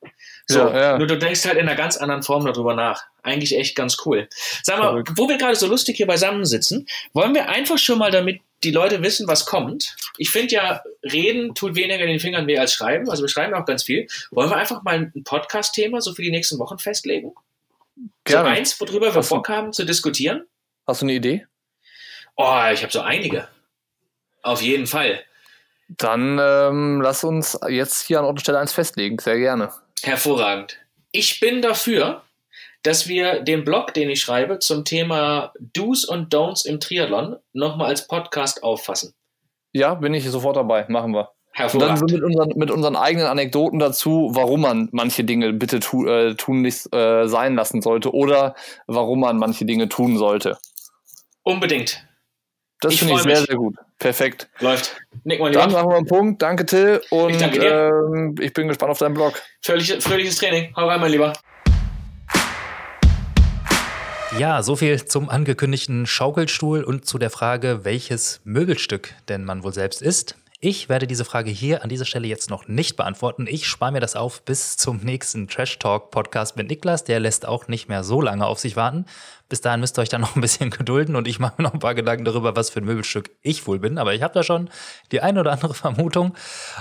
So, ja, ja. nur du denkst halt in einer ganz anderen Form darüber nach. Eigentlich echt ganz cool. Sag mal, wo wir gerade so lustig hier beisammen sitzen, wollen wir einfach schon mal damit die Leute wissen, was kommt. Ich finde ja, reden tut weniger den Fingern weh als schreiben. Also wir schreiben auch ganz viel. Wollen wir einfach mal ein Podcast-Thema so für die nächsten Wochen festlegen? Gerne. So eins, worüber wir Bock haben zu diskutieren? Hast du eine Idee? Oh, ich habe so einige. Auf jeden Fall. Dann ähm, lass uns jetzt hier an Ort und Stelle eins festlegen. Sehr gerne. Hervorragend. Ich bin dafür, dass wir den Blog, den ich schreibe, zum Thema Do's und Don'ts im Triathlon nochmal als Podcast auffassen. Ja, bin ich sofort dabei. Machen wir. Und dann so mit unseren, mit unseren eigenen Anekdoten dazu, warum man manche Dinge bitte tu, äh, tun nicht äh, sein lassen sollte oder warum man manche Dinge tun sollte. Unbedingt. Das finde ich sehr, mich. sehr gut. Perfekt. Läuft. Nick, mein Dann machen wir einen Punkt. Danke, Till. Und ich, danke ähm, ich bin gespannt auf deinen Blog. Fröhliches, fröhliches Training. Hau rein, mein Lieber. Ja, so viel zum angekündigten Schaukelstuhl und zu der Frage, welches Möbelstück denn man wohl selbst ist. Ich werde diese Frage hier an dieser Stelle jetzt noch nicht beantworten. Ich spare mir das auf bis zum nächsten Trash Talk Podcast mit Niklas. Der lässt auch nicht mehr so lange auf sich warten. Bis dahin müsst ihr euch dann noch ein bisschen gedulden und ich mache mir noch ein paar Gedanken darüber, was für ein Möbelstück ich wohl bin. Aber ich habe da schon die eine oder andere Vermutung.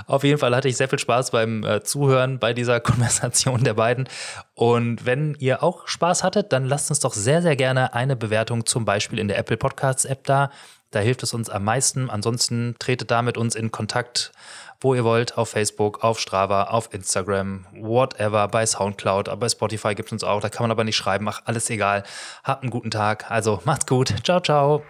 Auf jeden Fall hatte ich sehr viel Spaß beim äh, Zuhören bei dieser Konversation der beiden. Und wenn ihr auch Spaß hattet, dann lasst uns doch sehr, sehr gerne eine Bewertung zum Beispiel in der Apple Podcasts App da. Da hilft es uns am meisten. Ansonsten tretet da mit uns in Kontakt, wo ihr wollt, auf Facebook, auf Strava, auf Instagram, whatever, bei Soundcloud, bei Spotify gibt es uns auch. Da kann man aber nicht schreiben. Ach, alles egal. Habt einen guten Tag. Also macht's gut. Ciao, ciao.